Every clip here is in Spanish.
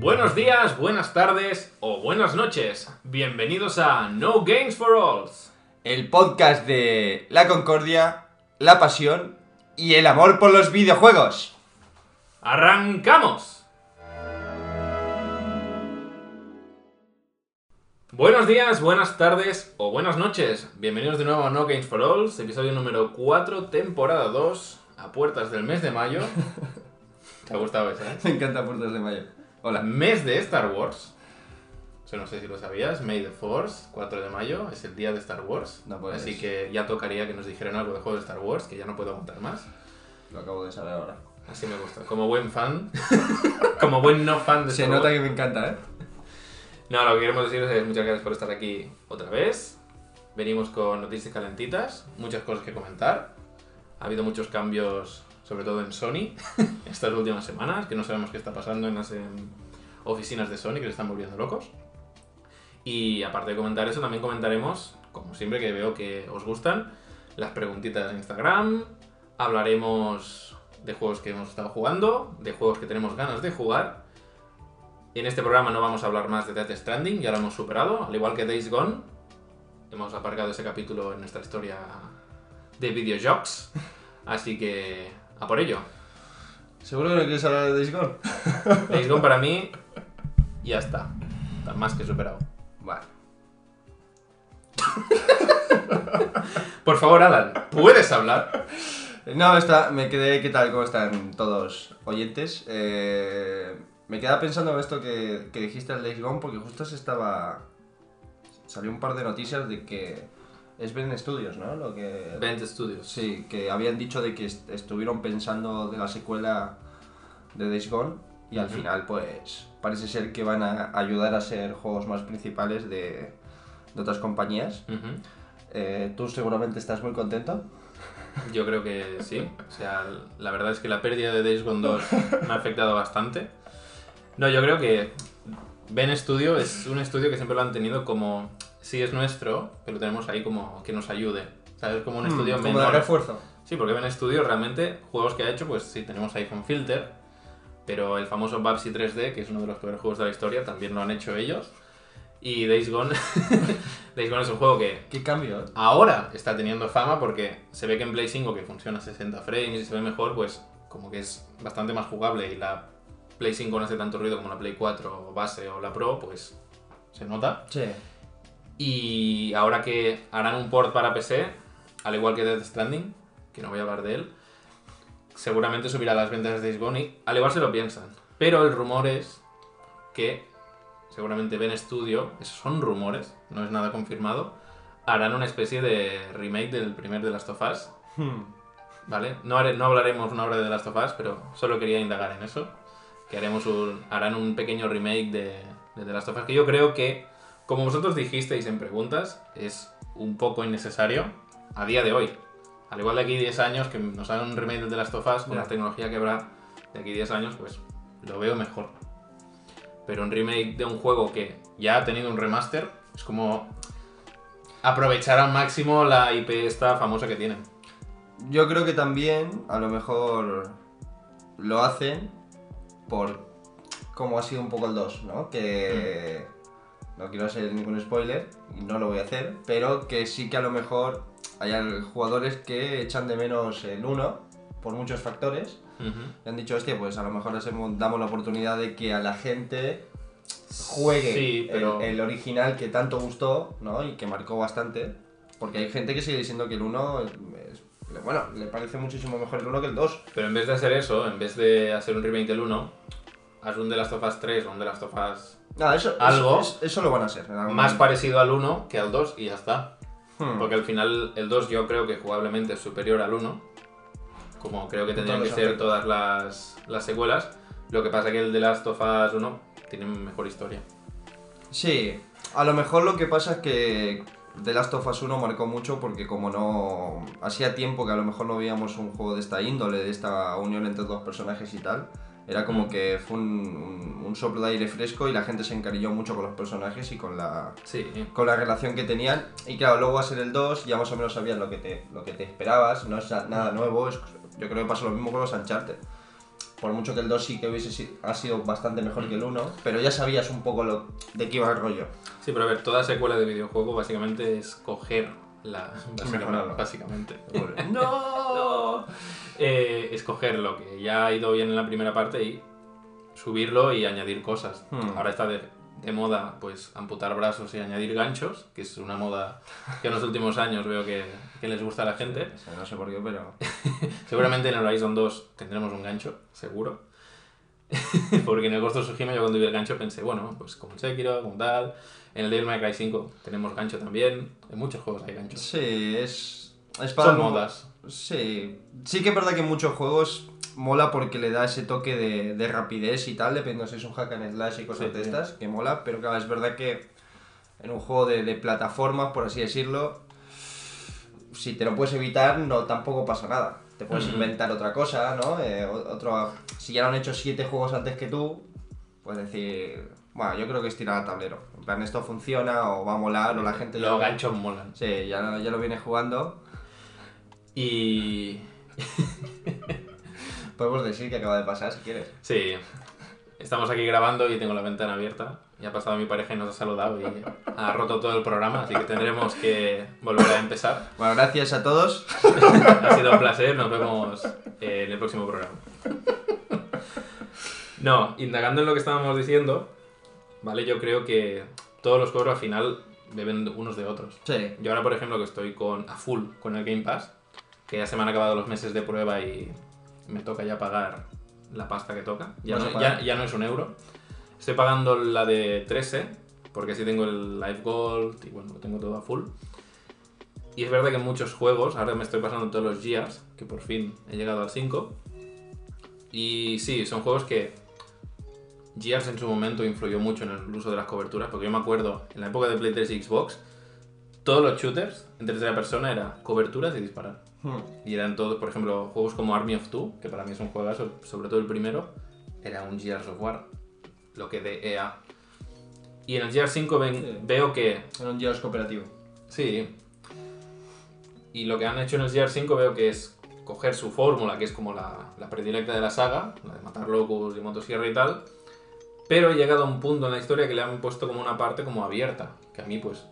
Buenos días, buenas tardes o buenas noches. Bienvenidos a No Games for Alls. El podcast de la concordia, la pasión y el amor por los videojuegos. ¡Arrancamos! Buenos días, buenas tardes o buenas noches. Bienvenidos de nuevo a No Games for Alls, episodio número 4, temporada 2, a puertas del mes de mayo. ¿Te ha gustado esa, eh? Me encanta Puertas de Mayo. Hola. Mes de Star Wars. Eso no sé si lo sabías. May the Force, 4 de mayo, es el día de Star Wars. No puedes. Así que ya tocaría que nos dijeran algo de juegos de Star Wars, que ya no puedo aguantar más. Lo acabo de saber ahora. Así me gusta. Como buen fan, como buen no fan de Se Star nota Wars. que me encanta, ¿eh? No, lo que queremos deciros es muchas gracias por estar aquí otra vez. Venimos con noticias calentitas, muchas cosas que comentar. Ha habido muchos cambios, sobre todo en Sony, estas últimas semanas, que no sabemos qué está pasando en las em, oficinas de Sony, que se están volviendo locos. Y aparte de comentar eso, también comentaremos, como siempre que veo que os gustan, las preguntitas en Instagram. Hablaremos de juegos que hemos estado jugando, de juegos que tenemos ganas de jugar. En este programa no vamos a hablar más de Death Stranding, ya lo hemos superado, al igual que Days Gone. Hemos aparcado ese capítulo en nuestra historia de videojuegos, así que a por ello. ¿Seguro que no quieres hablar de Days Gone? Days Gone para mí ya está, está más que superado. Vale. Por favor, Alan, ¿puedes hablar? No, está, me quedé, ¿qué tal? ¿Cómo están todos oyentes? Eh, me quedaba pensando en esto que, que dijiste del Days Gone porque justo se estaba... Salió un par de noticias de que es Ben Studios, ¿no? Lo que... Studios. Sí, que habían dicho de que est- estuvieron pensando de la secuela de Days Gone y al final pues parece ser que van a ayudar a ser juegos más principales de, de otras compañías. Eh, Tú seguramente estás muy contento. Yo creo que sí. O sea, la verdad es que la pérdida de Days Gone 2 me ha afectado bastante. No, yo creo que Ben Studio es un estudio que siempre lo han tenido como, sí es nuestro, pero tenemos ahí como que nos ayude. ¿Sabes? Como un estudio Hmm, como menor. refuerzo. Sí, porque Ben Studio realmente, juegos que ha hecho, pues sí, tenemos iPhone Filter, pero el famoso Babsy 3D, que es uno de los peores juegos de la historia, también lo han hecho ellos. Y Days Gone, Days Gone es un juego que ¿Qué cambio? ahora está teniendo fama porque se ve que en Play 5 que funciona a 60 frames y se ve mejor, pues como que es bastante más jugable y la Play 5 no hace tanto ruido como la Play 4 base o la Pro, pues se nota. Sí. Y ahora que harán un port para PC, al igual que Death Stranding, que no voy a hablar de él, seguramente subirá las ventas de Gone y al igual se lo piensan. Pero el rumor es que seguramente Ben Studio, esos son rumores, no es nada confirmado, harán una especie de remake del primer de Last of Us, Hmm. ¿vale? No, haré- no hablaremos una hora de The Last of Us, pero solo quería indagar en eso. Que haremos un, harán un pequeño remake de, de The Last of Us, que yo creo que, como vosotros dijisteis en preguntas, es un poco innecesario a día de hoy. Al igual de aquí 10 años, que nos hagan un remake de of Us, con la tecnología que habrá de aquí 10 años, pues lo veo mejor. Pero un remake de un juego que ya ha tenido un remaster, es como aprovechar al máximo la IP esta famosa que tienen. Yo creo que también a lo mejor lo hacen por como ha sido un poco el 2, ¿no? Que no quiero hacer ningún spoiler y no lo voy a hacer, pero que sí que a lo mejor hay jugadores que echan de menos el 1 por muchos factores Ujú. y han dicho, hostia, pues a lo mejor hacemos- damos la oportunidad de que a la gente juegue Sí, el- pero- el, original que tanto gustó, ¿no? Y que marcó bastante. Porque hay gente que sigue diciendo que el 1 es- es- bueno, le parece muchísimo mejor el 1 que el 2. Pero en vez de hacer eso, en vez de hacer un remake del 1, haz un The Last of Us 3 o un The Last of Us Nada, eso, Algo eso, eso lo van a hacer. más momento. parecido al 1 que al 2 y ya está. Hmm. Porque al final el 2 yo creo que jugablemente es superior al 1, como creo que En tendrían que ser todas las, las secuelas. Lo que pasa que el The Last of Us 1 tiene mejor historia. Sí, a lo mejor lo que pasa es que The Last of Us 1 marcó mucho porque como no... Hacía tiempo que a lo mejor no veíamos un juego de esta índole, de esta unión entre dos personajes y tal. Era como que fue un, un- un soplo de aire fresco y la gente se encariñó mucho con los personajes y con la, Sí, con la relación que tenían. Y claro, luego a ser el 2 ya más o menos sabías lo que te, lo que te esperabas, no es na- nada nuevo. es- yo creo que pasa lo mismo con los Uncharted. por mucho que el 2 sí que hubiese si- ha sido bastante mejor que el 1, pero ya sabías un poco lo, de qué iba el rollo. Sí, pero a ver, toda secuela de videojuego básicamente es coger la... Básicamente. básicamente. ¡No! Eh, escoger lo que ya ha ido bien en la primera parte y subirlo y añadir cosas. Hmm. Ahora está de, de moda pues amputar brazos y añadir ganchos, que es una moda que en los últimos años veo que, que les gusta a la gente. O sea, no sé por qué, pero... Seguramente en el Horizon 2 tendremos un gancho, seguro. Porque en el Ghost of Tsushima yo cuando vi el gancho pensé, bueno, pues como Sekiro, como tal. En el Devil May Cry 5 tenemos gancho también. En muchos juegos hay ganchos. Sí, es... es para Son modas. Sí, sí que es verdad que en muchos juegos mola porque le da ese toque de, de rapidez y tal, dependiendo si es un hack and slash y cosas Sí, de estas, que mola, pero claro, es verdad que en un juego de, de plataformas, por así decirlo, si te lo puedes evitar, no tampoco pasa nada. Te puedes Ujú. inventar otra cosa, ¿no? Eh, otro, si ya lo han hecho siete juegos antes que tú, puedes decir, bueno, yo creo que es tirar al tablero. Plan, esto funciona o va a molar o la gente Los lo- ganchos molan. Sí, ya, lo- ya lo viene jugando. Y... Podemos decir que acaba de pasar si quieres. Sí, estamos aquí grabando y tengo la ventana abierta. Y ha pasado mi pareja y nos ha saludado y ha roto todo el programa, así que tendremos que volver a empezar. Bueno, gracias a todos. Ha sido un placer, nos vemos en el próximo programa. No, indagando en lo que estábamos diciendo, ¿vale? Yo creo que todos los juegos al final beben unos de otros. Sí. Yo ahora, por ejemplo, que estoy con, a full con el Game Pass, que ya se me han acabado los meses de prueba y me toca ya pagar la pasta que toca. Ya, no, ya, ya no es un euro. Estoy pagando la de 13, porque así tengo el Live Gold y bueno, lo tengo todo a full. Y es verdad que en muchos juegos, ahora me estoy pasando todos los Gears, que por fin he llegado al 5. Y sí, son juegos que Gears en su momento influyó mucho en el uso de las coberturas, porque yo me acuerdo, en la época de Play 3 y Xbox, todos los shooters en tercera persona era coberturas y disparar. Hmm. Y eran todos, por ejemplo, juegos como Army of Two, que para mí es un juegazo, sobre todo el primero, era un Gears of War, lo que de EA. Y en el Gears 5 ven- Sí. veo que Era un Gears cooperativo. Sí. Y lo que han hecho en el GR5 veo que es coger su fórmula, que es como la, la predilecta de la saga, la de matar locos y motosierra y tal, pero he llegado a un punto en la historia que le han puesto como una parte como abierta, que a mí pues,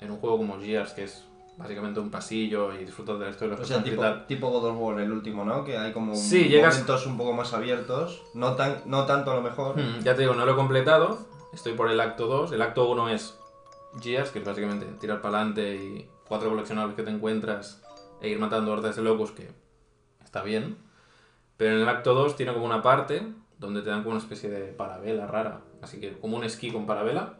en un juego como Gears, que es básicamente un pasillo y disfrutas de la historia O sea, tipo, tipo God of War, el último, ¿no? Que hay como Sí, llegas- momentos un poco más abiertos. No, tan, no tanto a lo mejor. Hmm, ya te digo, no lo he completado, estoy por el acto 2, el acto 1 es Gears, que es básicamente tirar para adelante y cuatro coleccionables que te encuentras e ir matando hordas de locos, que está bien. Pero en el acto 2 tiene como una parte donde te dan como una especie de parabela rara, así que como un esquí con parabela,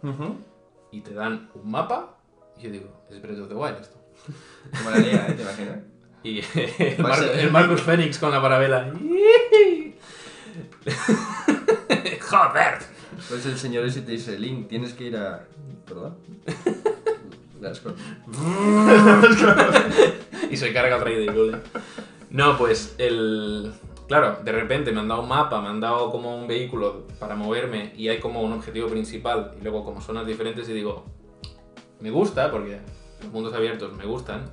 y te dan un mapa, y yo digo, es Breath of the Wild esto. Qué molaría, ¿eh? ¿Te imaginas? Y el, Mar- ser- el Marcus Phoenix con la parabela. ¡Joder! Pues el señor ese te dice, Link, tienes que ir a... ¿Perdón? Y se carga el rey de Hyrule. No, pues el... Claro, de repente me han dado un mapa, me han dado como un vehículo para moverme y hay como un objetivo principal y luego como zonas diferentes y digo, me gusta porque los mundos abiertos me gustan.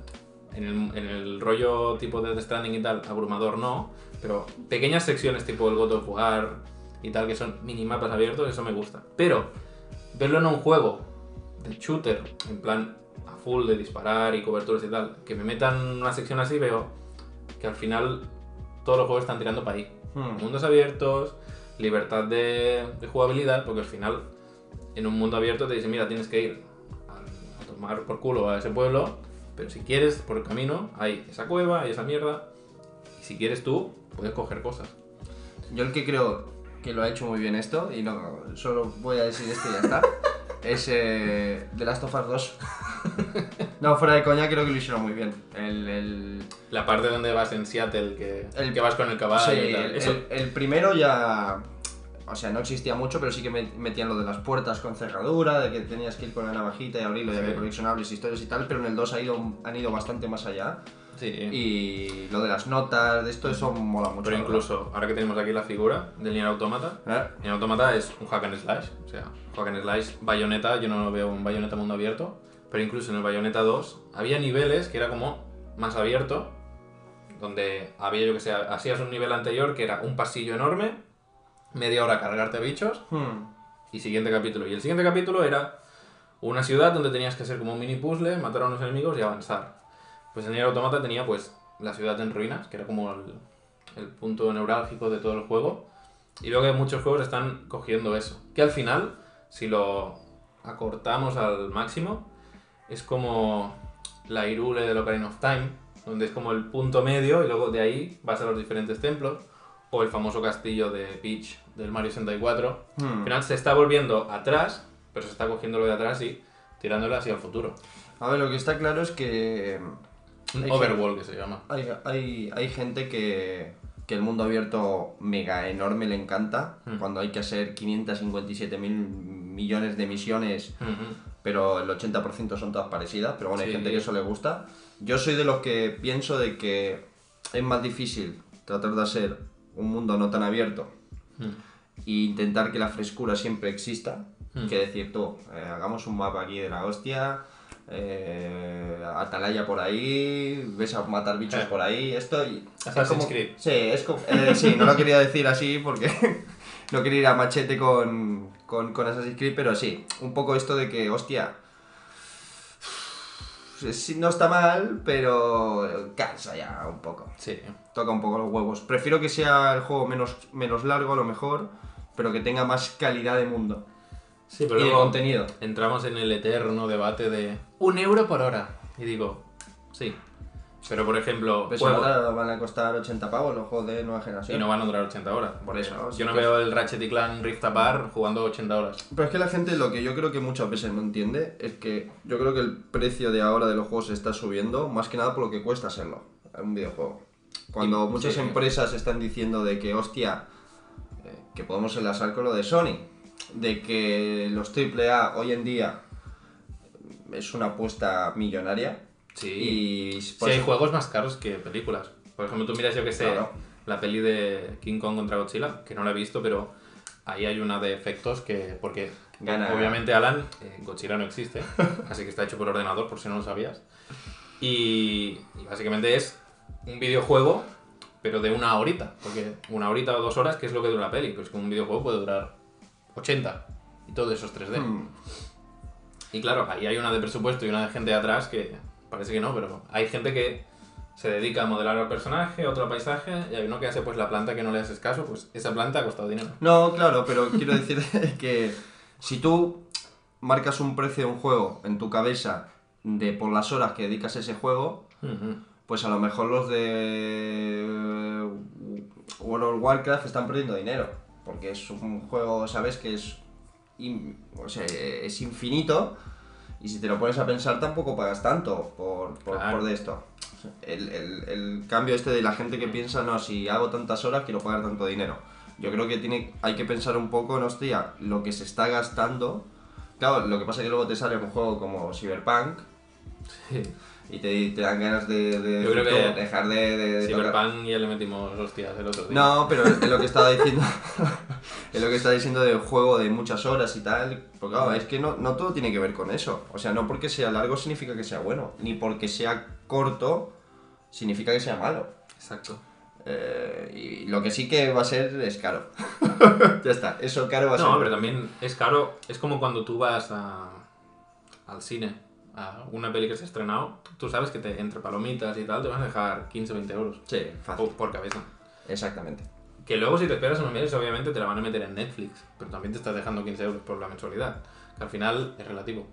En el, en el rollo tipo de Stranding y tal, abrumador no, pero pequeñas secciones tipo el God of War y tal, que son minimapas abiertos, eso me gusta. Pero verlo en un juego de shooter, en plan a full de disparar y coberturas y tal, que me metan una sección así, veo que al final todos los juegos están tirando para ahí. Hmm. Mundos abiertos, libertad de, de jugabilidad, porque al final en un mundo abierto te dicen, mira, tienes que ir a, a tomar por culo a ese pueblo, pero si quieres, por el camino, hay esa cueva, hay esa mierda, y si quieres tú, puedes coger cosas. Yo el que creo que lo ha hecho muy bien esto, y no solo voy a decir esto y ya está, es eh, The Last of Us 2. no, fuera de coña, creo que lo hicieron muy bien. El, el, La parte donde vas en Seattle, que, El- que vas con el caballo sí, y tal. el, primero ya... O sea, no existía mucho, pero sí que met- metían lo de las puertas con cerradura, de que tenías que ir con la navajita y abrirlo y Sí. había coleccionables, historias y tal, pero en el 2 ha ido, han ido bastante más allá. Sí. Y lo de las notas, de esto, eso mola mucho. Pero incluso, ahora que tenemos aquí la figura del Nier Automata. ¿Eh? Nier Automata es un hack and slash, o sea, hack and slash, bayoneta, yo no veo un bayoneta mundo abierto, pero incluso en el bayoneta 2 había niveles que era como más abierto, donde había, yo que sé, hacías un nivel anterior que era un pasillo enorme, media hora cargarte bichos, Hmm. y siguiente capítulo. Y el siguiente capítulo era una ciudad donde tenías que hacer como un mini puzzle, matar a unos enemigos y avanzar. Pues en Nier Automata tenía pues la ciudad en ruinas, que era como el, el punto neurálgico de todo el juego. Y veo que muchos juegos están cogiendo eso. Que al final, si lo acortamos al máximo, es como la Irule de Ocarina of Time, donde es como el punto medio y luego de ahí vas a los diferentes templos. O el famoso castillo de Peach del Mario 64. Hmm. Al final se está volviendo atrás, pero se está cogiendo lo de atrás y tirándolo hacia el futuro. A ver, lo que está claro es que Un Hay overworld que se llama. hay, hay, hay gente que, que el mundo abierto mega enorme le encanta. Hmm. Cuando hay que hacer 557 mil millones de misiones, Ujú. pero el 80% son todas parecidas. Pero bueno, hay Sí. gente que eso le gusta. Yo soy de los que pienso de que es más difícil tratar de hacer un mundo no tan abierto Mm. e intentar que la frescura siempre exista, Hmm. que decir tú, eh, hagamos un mapa aquí de la hostia, eh, atalaya por ahí, ves a matar bichos Eh. por ahí, esto y- es Assassin's como- Creed. Sí, es como, eh, sí, no lo quería decir así porque no quería ir a machete con, con, con Assassin's Creed, pero sí, un poco esto de que, hostia, no está mal, pero cansa ya un poco Sí. toca un poco los huevos. Prefiero que sea el juego menos, menos largo a lo mejor, pero que tenga más calidad de mundo Sí, pero y de luego contenido. entramos en el eterno debate de un euro por hora. Y digo, sí. Pero por ejemplo, Pues juego- ahora van a costar 80 pavos los juegos de nueva y generación. no van a durar 80 horas. Por eso, Yo sí no que- veo el Ratchet y Clan Rift Apart jugando 80 horas. Pero es que la gente lo que yo creo que muchas veces no entiende es que yo creo que el precio de ahora de los juegos se está subiendo más que nada por lo que cuesta hacerlo en un videojuego. Cuando Y- muchas sí. empresas están diciendo de que, hostia, eh, que podemos enlazar con lo de Sony, de que los AAA hoy en día es una apuesta millonaria. Sí. Y Sí, hay juegos más caros que películas. Por ejemplo, tú miras, yo que sé, Claro. la peli de King Kong contra Godzilla, que no la he visto, pero ahí hay una de efectos que. Porque Gana. obviamente, Alan, eh, Godzilla no existe, así que está hecho por ordenador, por si no lo sabías. Y, y básicamente es un videojuego, pero de una horita, porque una horita o dos horas, que es lo que dura la peli, pues que un videojuego puede durar 80 y todo eso es 3D. Hmm. Y claro, ahí hay una de presupuesto y una de gente de atrás que parece que no, pero hay gente que se dedica a modelar al personaje, otro al paisaje, y hay uno que hace pues la planta que no le haces caso, pues esa planta ha costado dinero. No, claro, pero quiero decir que si tú marcas un precio de un juego en tu cabeza de por las horas que dedicas a ese juego, pues a lo mejor los de World of Warcraft están perdiendo dinero. Porque es un juego, ¿sabes? Que es, in- o sea, es infinito. Y si te lo pones a pensar, tampoco pagas tanto por, por, Claro. por de esto. El, el- el cambio este de la gente que piensa, no, si hago tantas horas, quiero pagar tanto dinero. Yo creo que tiene, hay que pensar un poco, no, hostia, lo que se está gastando. Claro, lo que pasa es que luego te sale un juego como Cyberpunk Sí. Y te, te dan ganas de, de- Yo creo que dejar de, de- de tocar. Cyberpunk ya le metimos hostias el otro día. No, pero es lo que estaba diciendo. es lo que estaba diciendo del juego de muchas horas y tal. Porque claro, es que no, no todo tiene que ver con eso. O sea, no porque sea largo significa que sea bueno. Ni porque sea corto significa que sea malo. Exacto. Eh, y lo que sí que va a ser es caro. ya está, eso caro va a ser. No, pero también es caro, es como cuando tú vas a, al cine, a una peli que se ha estrenado, tú sabes que te, entre palomitas y tal te van a dejar 15-20 euros Sí, fácil. por, por cabeza. Exactamente. Que luego si te esperas unos meses, obviamente te la van a meter en Netflix, pero también te estás dejando 15 euros por la mensualidad, que al final es relativo.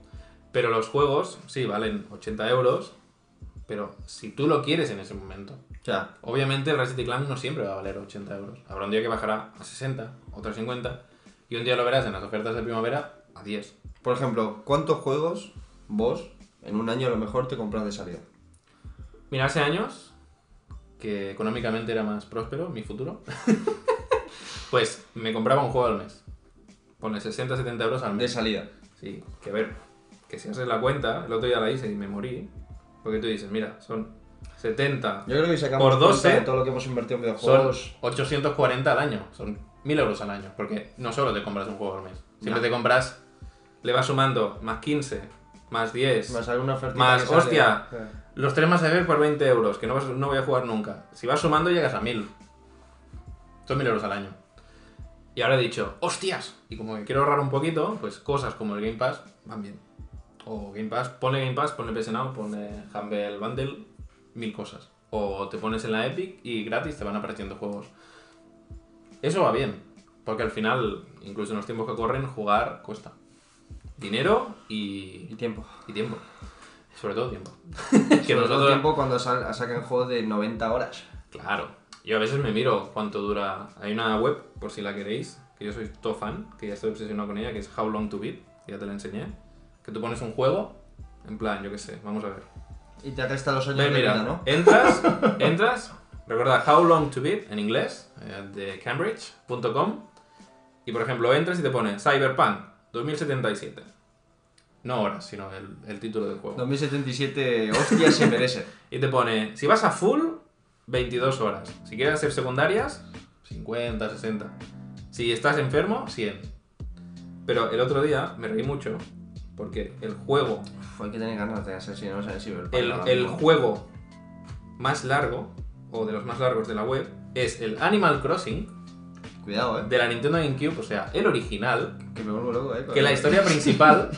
Pero los juegos, sí, valen 80 euros, pero si tú lo quieres en ese momento. O sea, Obviamente el Ratchet Clank no siempre va a valer 80 euros. Habrá un día que bajará a 60, otro a 50, y un día lo verás en las ofertas de primavera a 10. por ejemplo, ¿cuántos juegos vos en un año a lo mejor te compras de salida? Mira, hace años, que económicamente era más próspero, mi futuro, pues me compraba un juego al mes. Pone 60-70 euros al De mes. salida. Sí, que a ver, que si haces la cuenta, el otro día la hice y me morí, porque tú dices, mira, son 70, Yo creo que sacamos Por 12 cuenta de todo lo que hemos invertido en son videojuegos. 840 al año, son 1000 euros al año, porque no solo te compras un juego al mes, siempre No. te compras, le vas sumando más 15, más 10, Más alguna oferta. Más, hostia. Los tres más ver por 20 euros, que no, vas- no voy a jugar nunca. Si vas sumando llegas a 1000. Son 1000 euros al año. Y ahora he dicho, ¡hostias! Y como que quiero ahorrar un poquito, pues cosas como el Game Pass van bien. O Game Pass, ponle Game Pass, ponle PS Now, ponle Humble Bundle, mil cosas. O te pones en la Epic y gratis te van apareciendo juegos. Eso va bien, porque al final, incluso en los tiempos que corren, jugar cuesta. Dinero y, Y tiempo. y tiempo. Sobre todo tiempo. Que que nosotros nosotros... tiempo cuando sal- sacan juegos de 90 horas. Claro. Yo a veces me miro cuánto dura. Hay una web, por si la queréis, que yo soy todo fan, que ya estoy obsesionado con ella, que es How Long to Beat, que ya te la enseñé. Que tú pones un juego, en plan, yo qué sé, vamos a ver. Y te resta los años Ven, de vida, mira, ¿no? entras, entras, recuerda How Long to Beat en inglés, eh, de Cambridge.com, y por ejemplo entras y te pone Cyberpunk 2077. No horas, sino el, el título del juego. 2077, hostias se merece. Y te pone, si vas a full, 22 horas. Si quieres hacer secundarias, 50, 60. Si estás enfermo, 100. Pero el otro día me reí mucho porque el juego, Uf, hay que tener ganas de asesinos en Cyberpunk. el, ahora el mismo. juego más largo, o de los más largos de la web, es el Animal Crossing Cuidado, eh. de la Nintendo GameCube, o sea, el original, Que me vuelvo loco, eh. que la historia principal,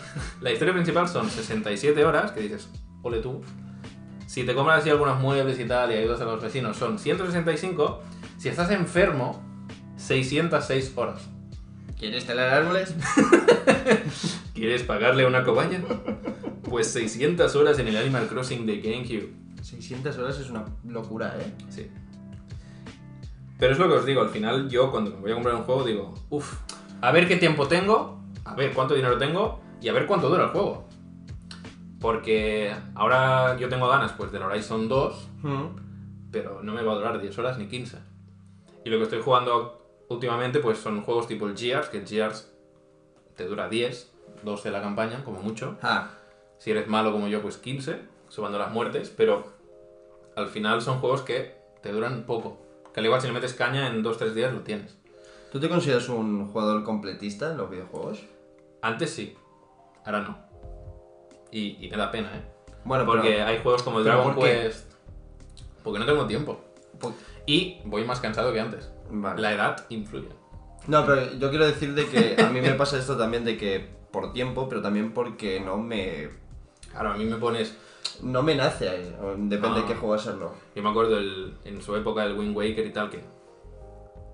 la historia principal son 67 horas, que dices, ole tú. Si te compras así algunos muebles y tal y ayudas a los vecinos son 165. Si estás enfermo, 606 horas. ¿Quieres talar árboles? ¿Quieres pagarle a una cobaña? Pues 600 horas en el Animal Crossing de GameCube. 600 horas es una locura, eh. Sí. Pero es lo que os digo, al final yo cuando me voy a comprar un juego digo, uff, a ver qué tiempo tengo, a ver cuánto dinero tengo y a ver cuánto dura el juego. Porque ahora yo tengo ganas pues del Horizon 2, Mm. pero no me va a durar 10 horas ni 15. Y lo que estoy jugando últimamente pues son juegos tipo el Gears, que el Gears te dura 10, 12 la campaña, como mucho. Ah, Si eres malo como yo, pues 15, sumando las muertes, pero al final son juegos que te duran poco. Que al igual si le metes caña en 2-3 días lo tienes. ¿tú te consideras un jugador completista en los videojuegos? Antes sí, ahora no. Y, y me da pena, ¿eh? Bueno, Porque pero... hay juegos como el ¿pero Dragon por? Quest. Porque no tengo tiempo. po- Y voy más cansado que antes. Vale. La edad influye. No, pero yo quiero decir de que a mí me pasa esto también de que por tiempo, pero también porque no me... Claro, a mí me pones. No me nace, ahí, o depende Ah. de qué juego hacerlo. Yo me acuerdo el- en su época el Wind Waker y tal, que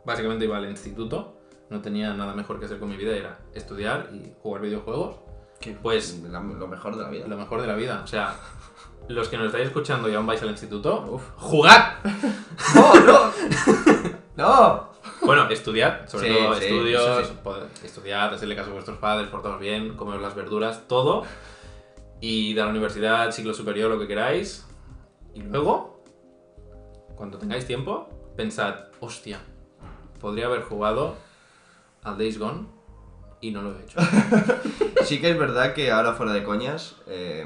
básicamente iba al instituto, no tenía nada mejor que hacer con mi vida, era estudiar y jugar videojuegos. Que Pues- la- lo mejor de la vida. Lo mejor de la vida. O sea, los que nos estáis escuchando y aún vais al instituto, Uf. ¡jugad! ¡No, no! ¡No! Bueno, estudiad, sobre Sí, todo sí, estudios, sí. estudiad, hacerle caso a vuestros padres, portaos bien, comeos las verduras, todo. Y de la universidad, ciclo superior, lo que queráis. Y luego, cuando tengáis tiempo, pensad, hostia, podría haber jugado al Days Gone y no lo he hecho. Sí que es verdad que ahora fuera de coñas, eh,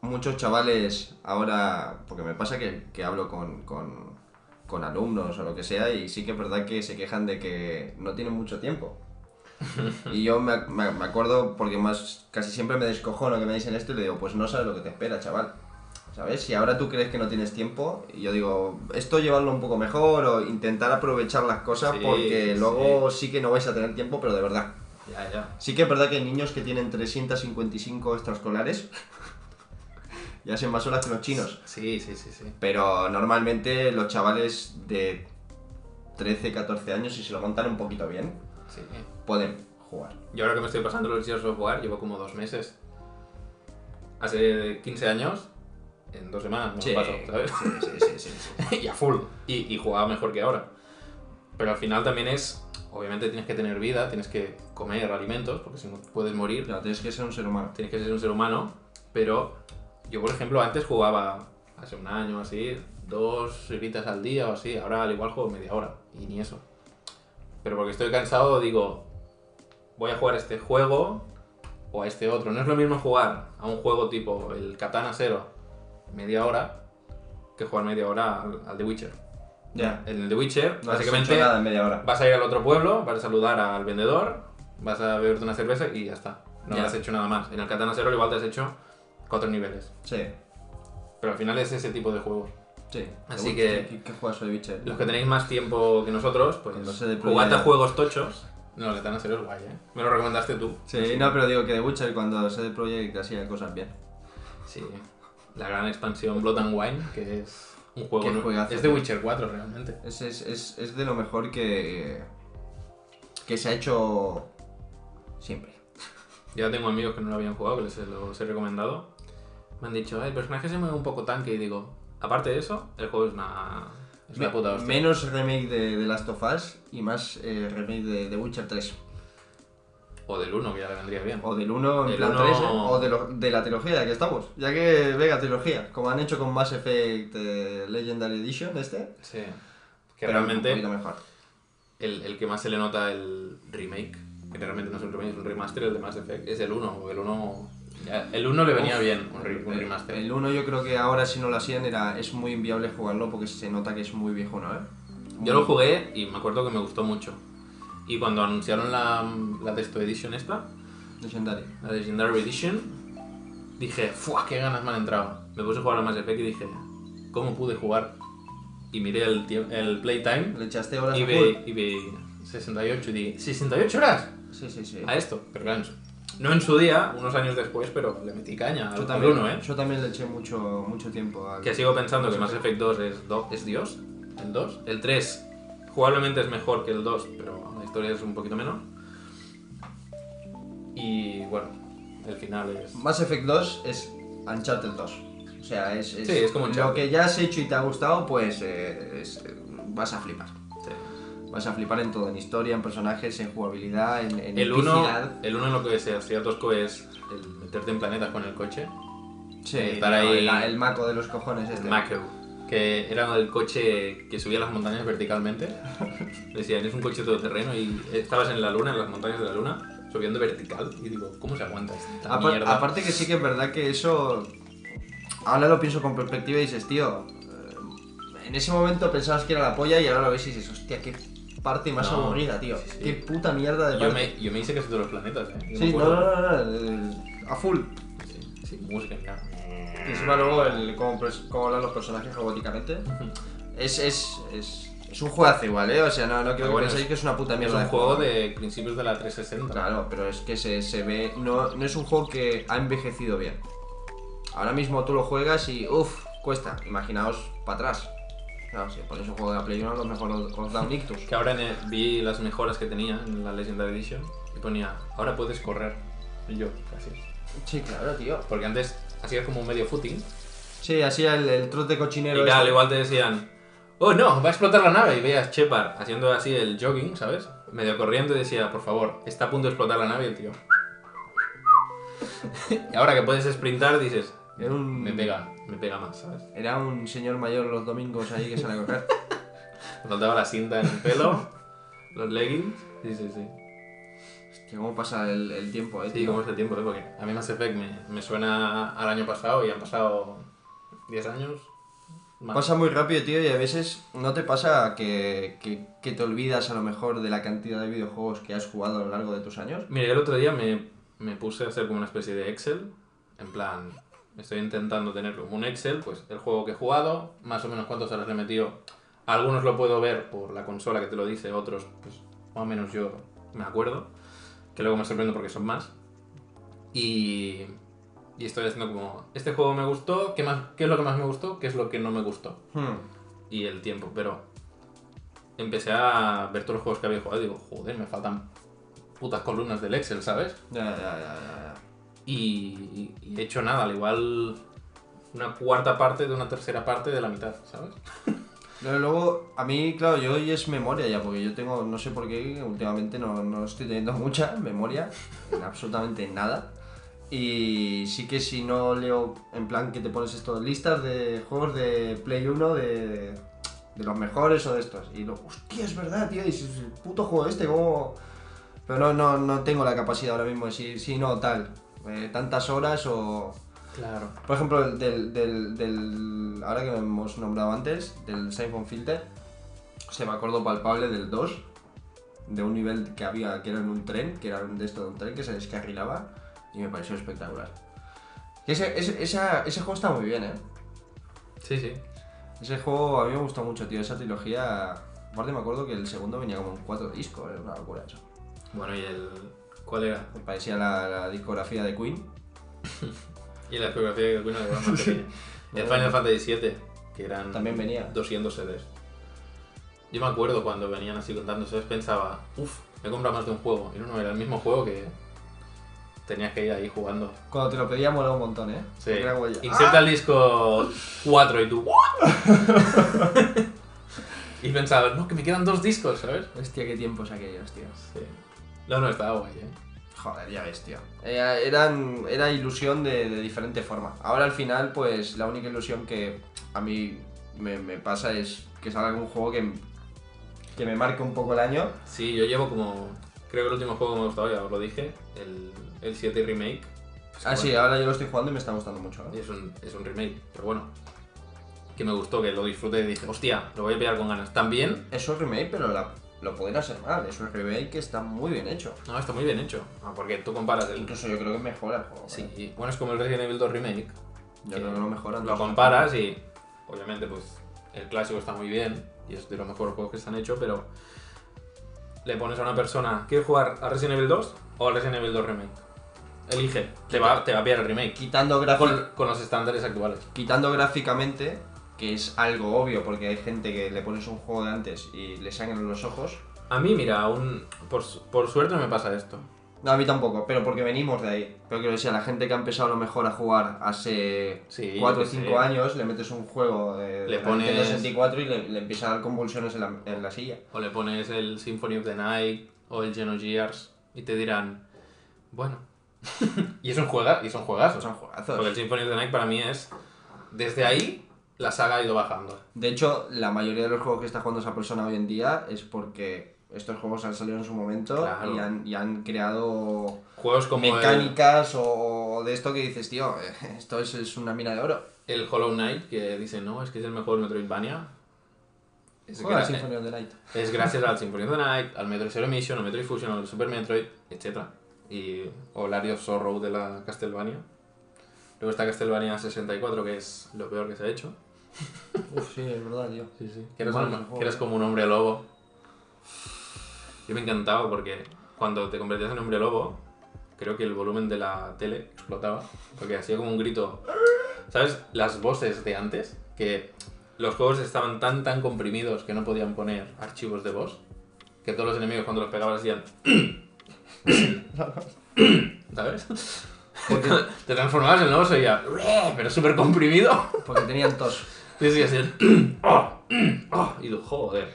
muchos chavales ahora, porque me pasa que, hablo con, con- con alumnos o lo que sea, y sí que es verdad que se quejan de que no tienen mucho tiempo. Y yo me, me- me acuerdo, porque más casi siempre me descojono que me dicen esto y le digo, pues no sabes lo que te espera, chaval. ¿Sabes? Si ahora tú crees que no tienes tiempo, y yo digo, esto llevarlo un poco mejor o intentar aprovechar las cosas Sí, porque sí. luego sí que no vais a tener tiempo, pero de verdad. ya, ya. Sí que es verdad que hay niños que tienen 355 extraescolares y hacen más horas que los chinos. Sí, sí, sí, sí. Pero normalmente los chavales de 13, 14 años, si se lo montan un poquito bien, sí. pueden jugar. Yo ahora que me estoy pasando los Gears of War, llevo como dos meses. Hace 15 años, en dos semanas me lo paso, ¿sabes? Sí, sí, sí, sí, sí. y a full. Y, y jugaba mejor que ahora. Pero al final también es, obviamente tienes que tener vida, tienes que comer alimentos, porque si no puedes morir, Claro, tienes que ser un ser humano. tienes que ser un ser humano. Pero yo, por ejemplo, antes jugaba, hace un año así, dos horitas al día o así. Ahora al igual juego media hora, y ni eso. Pero porque estoy cansado, digo, voy a jugar este juego o a este otro. No es lo mismo jugar a un juego tipo el Katana Zero media hora que jugar media hora al, al The Witcher. Ya. En el The Witcher, No básicamente, nada en media hora. vas a ir al otro pueblo, vas a saludar al vendedor, vas a beberte una cerveza y ya está. No has hecho nada más. En el Katana Zero igual te has hecho cuatro niveles. Sí. pero al final es ese tipo de juego. Sí. Así que- ¿Qué, qué juegas de Witcher? Los que tenéis más tiempo que nosotros, pues jugad a juegos tochos. No, los están a serio es guay, ¿eh? Me lo recomendaste tú. Sí, no, pero digo que de Witcher cuando se de Projekt hacía cosas bien. Sí. La gran expansión Blood and Wine, que es un juego... Juegazo, es de. Witcher 4 realmente. Es, es, es, es de lo mejor que, que se ha hecho siempre. Ya tengo amigos que no lo habían jugado, que les los he recomendado. Me han dicho, "Ay, el personaje se mueve un poco tanque y digo, aparte de eso, el juego es una, es una puta hostia. menos remake de, de Last of Us y más eh, remake de, de Witcher 3. O del 1, que ya le vendría bien. O del 1 en Del plan uno- 3, ¿eh? o de, lo- de la trilogía ya que estamos. Ya que, venga, trilogía. Como han hecho con Mass Effect eh, Legendary Edition este. Sí. Que pero Un realmente poquito mejor. el, el que más se le nota el remake, que realmente no es un remake, es un remaster, el de Mass Effect, es el 1. porque El 1, ya- el 1 le venía Uf, bien, un, re- un remaster. El 1 yo creo que ahora si no lo hacían era, es muy inviable jugarlo porque se nota que es muy viejo, ¿no? ¿Eh? Yo lo jugué y me acuerdo que me gustó mucho. Y cuando anunciaron la, la Testo Edition esta, Legendary. la Legendary Edition, dije, ¡fuah! ¡Qué ganas me han entrado! Me puse a jugar a Mass Effect y dije, ¿cómo pude jugar? Y miré el, el playtime ¿Le echaste horas y vi, y vi 68 y dije, ¿68 horas? Sí, sí, sí. A esto, pero su- no en su día, unos años después, pero le metí caña al, Yo también, uno, ¿eh? yo también le eché mucho, mucho tiempo al... Que sigo pensando que Mass Effect 2 es, do- es Dios, el 2. El 3 jugablemente es mejor que el 2, pero la historia es un poquito menor. Y bueno, el final es... Mass Effect 2 es Uncharted 2. O sea, es, Sí, es como Lo que ya has hecho y te ha gustado, pues eh, es- eh, vas a flipar. Vas a flipar en todo, en historia, en personajes, en jugabilidad, en, en El 1 epicidad. el uno lo que se hacía tosco es el meterte en planetas con el coche. Sí, estar no, ahí- el, el maco de los cojones este. El Mako. Que era el coche que subía las montañas verticalmente. Decían, es un coche todoterreno y estabas en la luna, en las montañas de la luna, subiendo vertical. Y digo, ¿cómo se aguanta esta Apar- mierda? aparte que sí que es verdad que eso... Ahora lo pienso con perspectiva y dices, tío, eh, en ese momento pensabas que era la polla y ahora lo ves y dices, hostia, qué parte más No, aburrida, tío. sí, sí. Qué puta mierda de Yo parte. me, yo me hice casi todos los planetas, ¿eh? Yo Sí, no, no, no, no, a full. Sí, sí, música, ya. Y encima luego el, cómo, cómo hablan los personajes robóticamente. Es, es, es, es un juegazo igual, ¿eh? O sea, no, no quiero que bueno, penséis es- que es una puta Es mierda un juego juego. de principios de la 360. Claro, pero es que se, se ve... No, no es un juego que ha envejecido bien. Ahora mismo tú lo juegas y, uff, cuesta. Imaginaos para atrás. Claro, si ponéis un juego de la Play 1, a lo mejor os, da un ictus. Que ahora en el- vi las mejoras que tenía en la Legendary Edition y ponía, ahora puedes correr. Y yo, casi. Sí, claro, tío. Porque antes hacías como un medio footing Sí, así el, el trote cochinero. Y claro, este. igual te decían, oh no, va a explotar la nave. Y veías Shepard haciendo así el jogging, ¿sabes? Medio corriendo y decía, por favor, está a punto de explotar la nave y el tío. y ahora que puedes sprintar dices, Era un, me pega, me pega más, ¿sabes? Era un señor mayor los domingos ahí que sale a correr. Faltaba la cinta en el pelo, los leggings. Sí, sí, sí. Hostia, cómo pasa el, el tiempo, eh, Sí, tío. como es el tiempo, ¿eh? Porque a mí Mass Effect me, me suena al año pasado y han pasado 10 años. Más. Pasa muy rápido, tío, y a veces no te pasa que, que, que te olvidas a lo mejor de la cantidad de videojuegos que has jugado a lo largo de tus años. Mira, el otro día me, me puse a hacer como una especie de Excel. En plan, estoy intentando tener como un Excel, pues el juego que he jugado, más o menos cuántas horas le he metido. Algunos lo puedo ver por la consola que te lo dice, otros, pues más o menos yo me acuerdo. Que luego me sorprendo porque son más. Y, y estoy haciendo como, este juego me gustó, ¿qué, más, ¿qué es lo que más me gustó? ¿Qué es lo que no me gustó? Hmm. y el tiempo, pero empecé a ver todos los juegos que había jugado y digo, joder, me faltan putas columnas del Excel, ¿sabes? Ya, ya, ya, ya. Y, y he hecho nada, al igual una cuarta parte de una tercera parte de la mitad, ¿sabes? Pero luego, a mí, claro, yo hoy es memoria ya, porque yo tengo, no sé por qué, últimamente no, no estoy teniendo mucha memoria, en absolutamente nada. Y sí que si no leo, en plan que te pones esto, listas de juegos de Play 1 de, de los mejores o de estos. Y lo, hostia, es verdad, tío, y si es el puto juego este, ¿cómo...? Pero no, no, no tengo la capacidad ahora mismo de decir, sí, no, tal, eh, tantas horas o... Claro. Por ejemplo, el del, del, del- ahora que hemos nombrado antes, del Siphon Filter, se me acordó palpable del 2, de un nivel que había, que era en un tren, que era un de esto de un tren que se descarrilaba, y me pareció espectacular. Y ese, ese, esa- ese juego está muy bien, ¿eh? Sí, sí. Ese juego a mí me gustó mucho, tío. Esa trilogía. Aparte, me acuerdo que el segundo venía como en cuatro discos, era una locura eso. Bueno, ¿y el. ¿Cuál era? Me parecía la, la discografía de Queen. Y la geografía de Queen era más pequeña. El Final Fantasy VII, que eran También venía. 200 CDs. Yo me acuerdo cuando venían así contando CDs, pensaba, uff, me he comprado más de un juego. Y no, no, era el mismo juego que tenías que ir ahí jugando. Cuando te lo pedía molaba un montón, ¿eh? Sí. Inserta el disco 4 y tú, ¿what? y pensabas, no, que me quedan dos discos, ¿sabes? ¡Ah! Hostia, qué tiempos aquellos, tío. Sí. No, no, estaba guay, ¿eh? Joder, ya ves, tío. Era, eran, era ilusión de, de diferente forma. Ahora al final, pues la única ilusión que a mí me, me pasa es que salga algún juego que, que me marque un poco el año. Sí, yo llevo como. Creo que el último juego que me ha gustado, ya os lo dije, el, el 7 Remake. Es Ah, que, sí, bueno, ahora yo lo estoy jugando y me está gustando mucho. ¿eh? Es un, es un remake, pero bueno. Que me gustó, que lo disfruté y dije, hostia, lo voy a pillar con ganas. También. Eso es remake, pero la- lo pueden hacer mal. Es remake que está muy bien hecho. No, está muy bien hecho. Ah, porque tú comparas el. Incluso yo creo que mejora el juego. Sí, y bueno, es como el Resident Evil 2 Remake. Yo creo que lo mejoran. Lo comparas y. Obviamente, pues. El clásico está muy bien y es de los mejores juegos que se han hecho, pero. Le pones a una persona, ¿quieres jugar a Resident Evil 2 o a Resident Evil 2 Remake? Elige, te va, te va a pillar el remake. Quitando, Con, con los estándares actuales. quitando gráficamente, que es algo obvio porque hay gente que le pones un juego de antes y le sangran los ojos. A mí, mira, aún. Por, por suerte no me pasa esto. No, a mí tampoco, pero porque venimos de ahí. Pero quiero decir, a la gente que ha empezado a lo mejor a jugar hace Sí, 4 o yo qué 5 sé. años, le metes un juego de, Le de pones- 64 y le, le empieza a dar convulsiones en la, en la silla. O le pones el Symphony of the Night o el Xenogears y te dirán, bueno. y es un juega, y son juegazos. Son juegazos. Porque el Symphony of the Night para mí es. Desde ahí, la saga ha ido bajando. De hecho, la mayoría de los juegos que está jugando esa persona hoy en día es porque estos juegos han salido en su momento Claro. y, han, y han creado Juegos como el, mecánicas o, o de esto que dices, tío, eh, esto es, es una mina de oro. el Hollow Knight, que dice, no, es que es el mejor Metroidvania. Es, gra- Symphony of the Night. es gracias al Symphony of the Night, al Metroid Zero Mission, al Metroid Fusion, al Super Metroid, etc. Y, o el of Sorrow de la Castlevania. Luego está Castlevania 64, que es lo peor que se ha hecho. Uf, sí, es verdad, tío. Sí, sí. Que eres, un- que como un hombre lobo. Yo me encantaba porque cuando te convertías en hombre lobo, creo que el volumen de la tele explotaba. Porque hacía como un grito. ¿Sabes? Las voces de antes, que los juegos estaban tan tan comprimidos que no podían poner archivos de voz. Que todos los enemigos cuando los pegabas hacían... ¿Sabes? Porque, Te transformabas en lobo, oía... Pero súper comprimido. porque tenían tos. Sí, sí, así. Y tú, joder.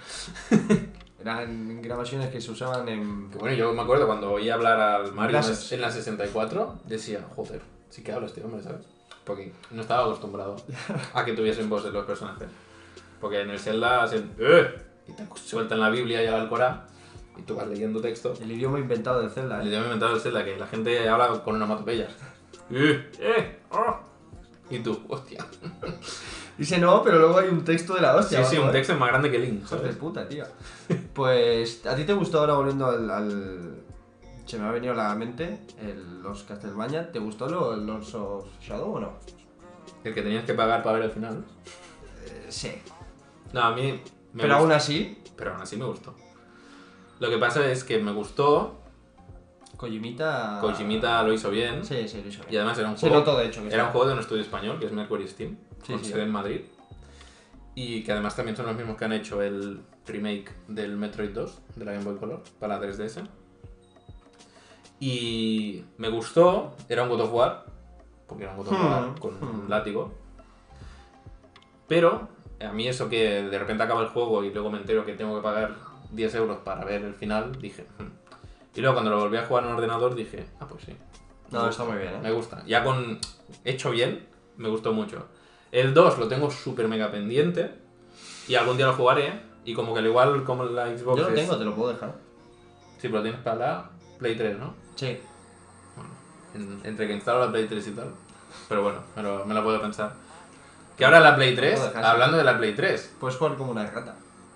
Eran grabaciones que se usaban en... Que bueno, yo me acuerdo cuando oí hablar al Mario Gracias. en la 64, decía, joder, sí que habla este hombre, ¿sabes? Porque no estaba acostumbrado a que tuviesen voces los personajes. Porque en el Zelda hacen, ¡eh! Y te sueltan la Biblia y el Alcorán, y tú vas leyendo texto. El idioma inventado de Zelda, El ¿eh? idioma inventado del Zelda, que la gente habla con onomatopeyas. ¡eh! ¡eh! ¡ah! Y tú, hostia. Dice no, pero luego hay un texto de la Sí, hostia. sí, abajo, un texto más grande que Link, de ¿sabes? puta, tío. Pues, ¿a ti te gustó ahora volviendo al... al- Se me ha venido a la mente el- los Castlevania. ¿Te gustó lo- el Lords of Shadow o no? El que tenías que pagar para ver el final. Eh, sí. No, a mí me pero gustó. aún así, Pero aún así me gustó. Lo que pasa es que me gustó, Kojimita... Kojimita lo hizo bien, Sí, sí, lo hizo y bien. además era un Se juego, notó, de hecho, que era un juego de un estudio español, que es Mercury Steam, Sí, con sí. sede en Madrid, y que además también son los mismos que han hecho el remake del Metroid 2, de la Game Boy Color, para la 3DS. Y me gustó, era un God of War, porque era un God of War Hmm, con un hmm. látigo, pero a mí eso que de repente acaba el juego y luego me entero que tengo que pagar 10 euros para ver el final, dije... "Hmm". Y luego cuando lo volví a jugar en ordenador dije, ah, pues sí. No, está muy bien, Me ¿eh? gusta. Ya con hecho bien, me gustó mucho. El 2 lo tengo súper mega pendiente y algún día lo jugaré. Y como que al igual como la Xbox Yo lo es- tengo, te lo puedo dejar. Sí, pero tienes para la Play 3, ¿no? Sí. En- entre que instalo la Play 3 y tal. Pero bueno, me lo, me lo puedo pensar. Que ahora la Play 3, puedo dejar, sí. hablando de la Play 3, Puedes jugar como una rata.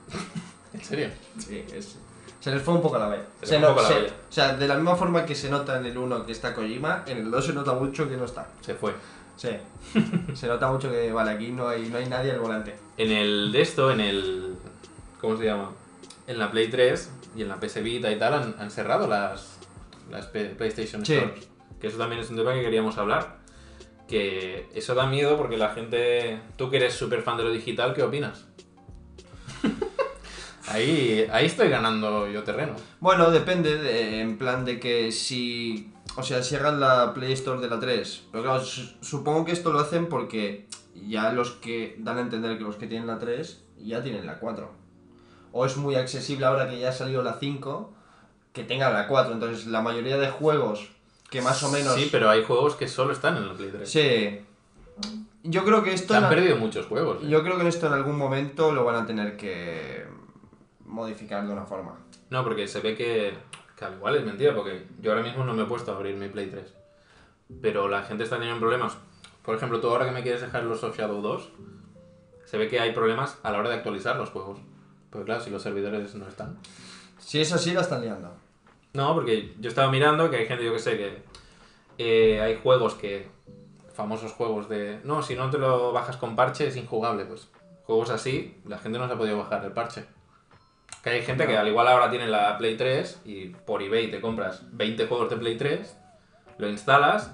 ¿en serio? Sí, es... Se les fue un poco la vez. Se poco la olla. O sea, de la misma forma que se nota en el 1 que está Kojima, en el 2 se nota mucho que no está. Se fue. Sí. se nota mucho que, vale, aquí no hay, no hay nadie al volante. En el de esto, en el. ¿Cómo se llama? En la Play 3 y en la PS Vita y tal han, han cerrado las, las PlayStation Sí. Stores. Que eso también es un tema que queríamos hablar. Que eso da miedo porque la gente. Tú que eres súper fan de lo digital, ¿qué opinas? ahí, ahí estoy ganando yo terreno. Bueno, depende, de- en plan de que si... O sea, cierran la Play Store de la 3. Pero claro, su- supongo que esto lo hacen porque ya los que dan a entender que los que tienen la 3 ya tienen la 4. O es muy accesible ahora que ya ha salido la 5 que tengan la 4. Entonces la mayoría de juegos que más o menos... Sí, pero hay juegos que solo están en la Play 3. Sí. Yo creo que esto... Se han perdido muchos juegos. ¿eh? Yo creo que en esto en algún momento lo van a tener que modificar de una forma. No, porque se ve que, que al igual es mentira, porque yo ahora mismo no me he puesto a abrir mi Play 3. Pero la gente está teniendo problemas. Por ejemplo, tú ahora que me quieres dejar los of Shadow 2, se ve que hay problemas a la hora de actualizar los juegos. Porque claro, si los servidores no están. Si es así, la están liando. No, porque yo estaba mirando que hay gente, yo que sé, que eh, hay juegos que... Famosos juegos de... No, si no te lo bajas con parche es injugable. Pues juegos así, la gente no se ha podido bajar el parche. Que hay gente que al igual ahora tiene la Play 3 y por eBay te compras 20 juegos de Play 3, lo instalas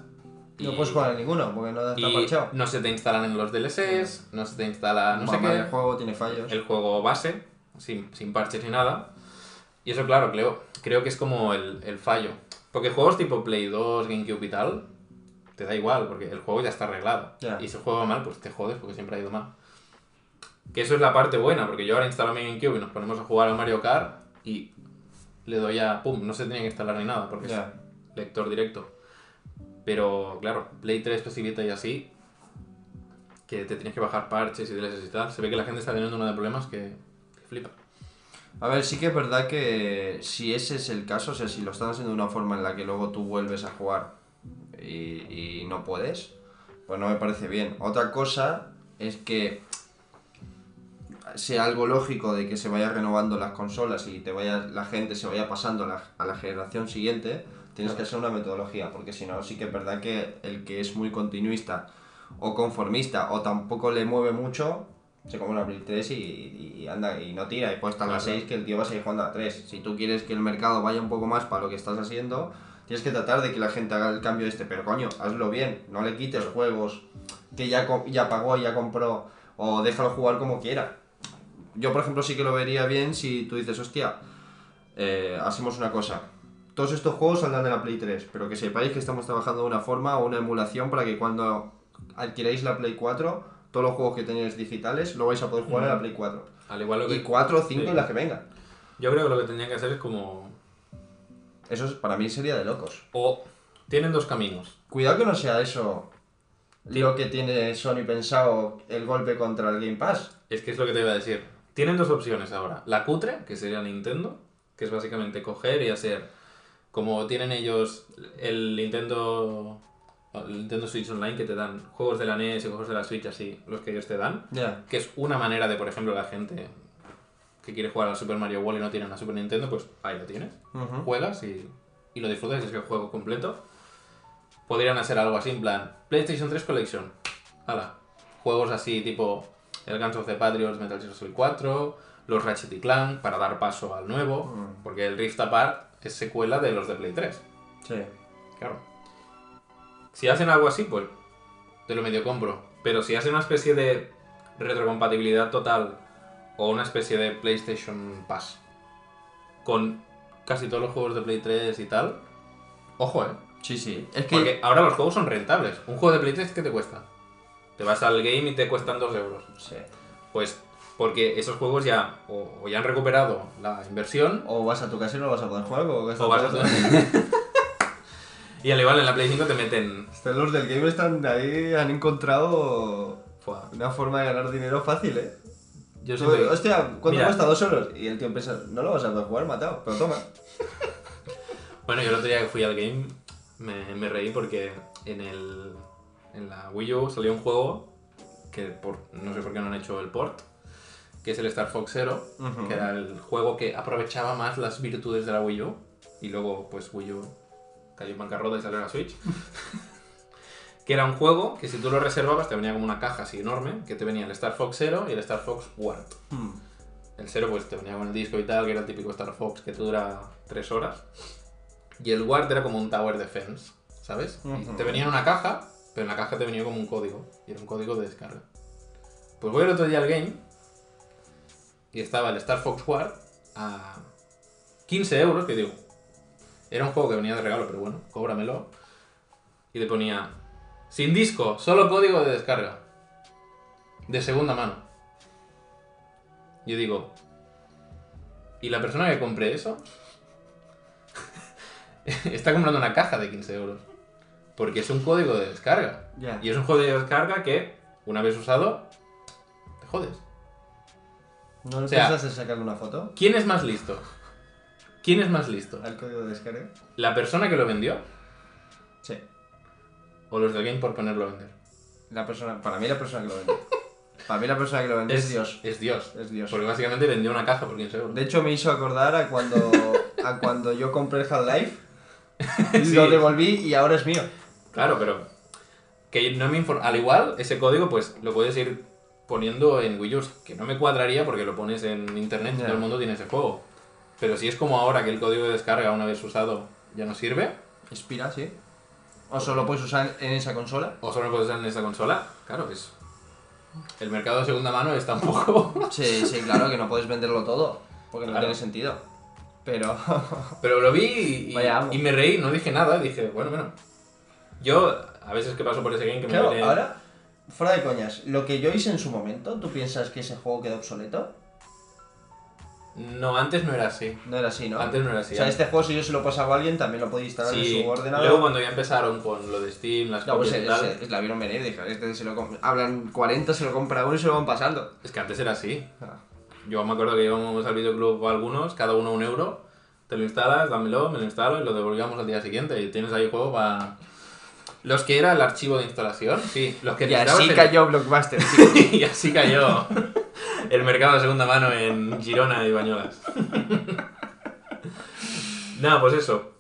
y, No puedes jugar a ninguno porque no está parchado. no se te instalan en los DLCs, no se te instala no sé Mamá, qué, El juego tiene fallos. el juego base, sin, sin parches ni nada. Y eso, claro, creo, creo que es como el, el fallo. Porque juegos tipo Play 2, GameCube y tal, te da igual, porque el juego ya está arreglado. Y si juega mal, pues te jodes, porque siempre ha ido mal. Que eso es la parte buena, porque yo ahora instalo mi GameCube y nos ponemos a jugar al Mario Kart y le doy a... ¡Pum! No se tenía que instalar ni nada, porque es lector directo. Pero, claro, Play 3, PS Vita y así, que te tienes que bajar parches y DLCs y tal, se ve que la gente está teniendo uno de problemas que, que flipa. A ver, sí que es verdad que si ese es el caso, o sea, si lo están haciendo de una forma en la que luego tú vuelves a jugar y, y no puedes, pues no me parece bien. Otra cosa es que sea algo lógico de que se vaya renovando las consolas y te vaya la gente se vaya pasando a la, a la generación siguiente, tienes que hacer una metodología, porque si no, sí que es verdad que el que es muy continuista o conformista o tampoco le mueve mucho, se come una Play 3 y, y- anda y no tira y puede estar a la Claro. 6 que el tío va a seguir jugando a la 3. Si tú quieres que el mercado vaya un poco más para lo que estás haciendo, tienes que tratar de que la gente haga el cambio este, pero coño, hazlo bien, no le quites juegos que ya, ya pagó, ya compró o déjalo jugar como quiera. Yo, por ejemplo, sí que lo vería bien si tú dices, hostia, eh, hacemos una cosa. Todos estos juegos saldrán de la Play 3, pero que sepáis que estamos trabajando de una forma o una emulación para que cuando adquiráis la Play 4, todos los juegos que tenéis digitales lo vais a poder jugar en la Play 4. Al igual lo que... Y 4 o 5 Sí. en las que vengan. Yo creo que lo que tendrían que hacer es como... Eso es- para mí sería de locos. O tienen dos caminos. Cuidado que no sea eso lo que tiene Sony pensado el golpe contra el Game Pass. Es que es lo que te iba a decir. Tienen dos opciones ahora. La cutre, que sería Nintendo, que es básicamente coger y hacer como tienen ellos el Nintendo el Nintendo Switch Online que te dan juegos de la NES y juegos de la Switch así, los que ellos te dan, Ya. que es una manera de, por ejemplo, la gente que quiere jugar al Super Mario World y no tiene una Super Nintendo, pues ahí lo tienes. Juegas y, y lo disfrutas es el juego completo. Podrían hacer algo así en plan PlayStation 3 Collection. Hala. Juegos así tipo el Guns of the Patriots, Metal Gear Solid 4, los Ratchet y Clank para dar paso al nuevo, Mm. porque el Rift Apart es secuela de los de Play 3. Sí. Claro. Si hacen algo así, pues te lo medio compro. Pero si hacen una especie de retrocompatibilidad total o una especie de PlayStation Pass con casi todos los juegos de Play 3 y tal, ojo, eh. Sí, sí. Es que Porque ahora los juegos son rentables. Un juego de Play 3, ¿qué te cuesta? Te vas al game y te cuestan 2 euros. Sí. Pues porque esos juegos ya o, o ya han recuperado la inversión O vas a tu casa y no vas a poder jugar o gastas o vas a... todo. y al igual en la Play 5 te meten... Los del game están ahí, han encontrado Fua. una forma de ganar dinero fácil, ¿eh? Yo Tú, siempre- Hostia, ¿cuánto Mira. cuesta? Dos euros. Y el tío piensa, no lo vas a poder jugar, matado, pero toma. Bueno, yo el otro día que fui al game me, me reí porque en el en la Wii U salió un juego que por, no sé por qué no han hecho el port, que es el Star Fox Zero, que era el juego que aprovechaba más las virtudes de la Wii U y luego pues Wii U cayó en bancarrota y salió la Switch. Que era un juego que si tú lo reservabas te venía como una caja así enorme, que te venía el Star Fox 0 y el Star Fox Ward. Hmm. El 0 pues te venía con el disco y tal, que era el típico Star Fox que te dura 3 horas. Y el Ward era como un Tower Defense, ¿sabes? Y te venía en una caja, en la caja te venía como un código. Y era un código de descarga. Pues voy el otro día al game y estaba el Star Fox Ward a 15 euros, que digo, era un juego que venía de regalo, pero bueno, cóbramelo. Y le ponía, sin disco, solo código de descarga. De segunda mano. Yo digo, ¿y la persona que compre eso? está comprando una caja de 15 euros. Porque es un código de descarga. Y es un juego de descarga que, una vez usado, te jodes. ¿No le O sea- piensas en sacarle una foto ¿Quién es más listo? ¿Quién es más listo? al código de descarga? ¿La persona que lo vendió Sí. o los del game por ponerlo a vender? La persona, para mí la persona que lo vende. Para mí la persona que lo vende es, Dios. Es Dios. Es Dios. Porque básicamente vendió una caja por 15 euros. De hecho me hizo acordar a cuando a cuando yo compré el Half-Life, Sí. lo devolví y ahora es mío. Claro, pero que no me infor- Al igual, ese código pues lo puedes ir poniendo en Wii U, que no me cuadraría porque lo pones en internet y todo el mundo tiene ese juego. Pero si es como ahora que el código de descarga una vez usado ya no sirve, Expira, sí. O solo puedes usar en esa consola. o solo lo puedes usar en esa consola, claro, es... El mercado de segunda mano está un poco... Sí, sí, claro que no puedes venderlo todo, porque no Claro. tiene sentido. Pero Pero lo vi y, y- y me reí, no dije nada, dije, bueno, bueno. Yo, a veces que paso por ese game que claro, me viene... ahora fuera de coñas, lo que yo hice en su momento, ¿tú piensas que ese juego quedó obsoleto? No, antes no era así. No era así, ¿no? Antes no era así. O sea, este juego si yo se lo pasaba a alguien también lo podía instalar Sí, en su ordenador. luego cuando ya empezaron con lo de Steam, las No, pues copias y es, tal, es- es la vieron venir, este se lo hablan 40, se lo compra uno y se lo van pasando. es que antes era así. Ah. Yo me acuerdo que íbamos al videoclub algunos, cada uno un euro, te lo instalas, dámelo, me lo instalo y lo devolvíamos al día siguiente y tienes ahí juego para... Los que era el archivo de instalación, sí, los que Y así el- cayó Blockbuster. tío. y así cayó el mercado de segunda mano en Girona y Bañolas. Nada, pues eso.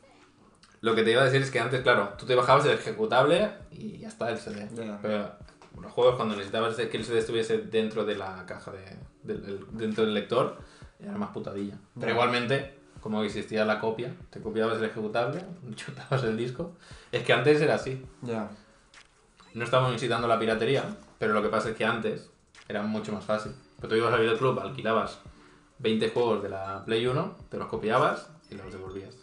Lo que te iba a decir es que antes, claro, tú te bajabas el ejecutable y ya está el CD. Ya. Pero los juegos cuando necesitabas que el CD estuviese dentro de la caja de, del- del- dentro del lector, era más putadilla. Pero igualmente, como existía la copia, te copiabas el ejecutable, chutabas el disco. Es que antes era así. ya. No estamos incitando la piratería, pero lo que pasa es que antes era mucho más fácil. Pues tú ibas al videoclub, alquilabas 20 juegos de la Play 1, te los copiabas y los devolvías.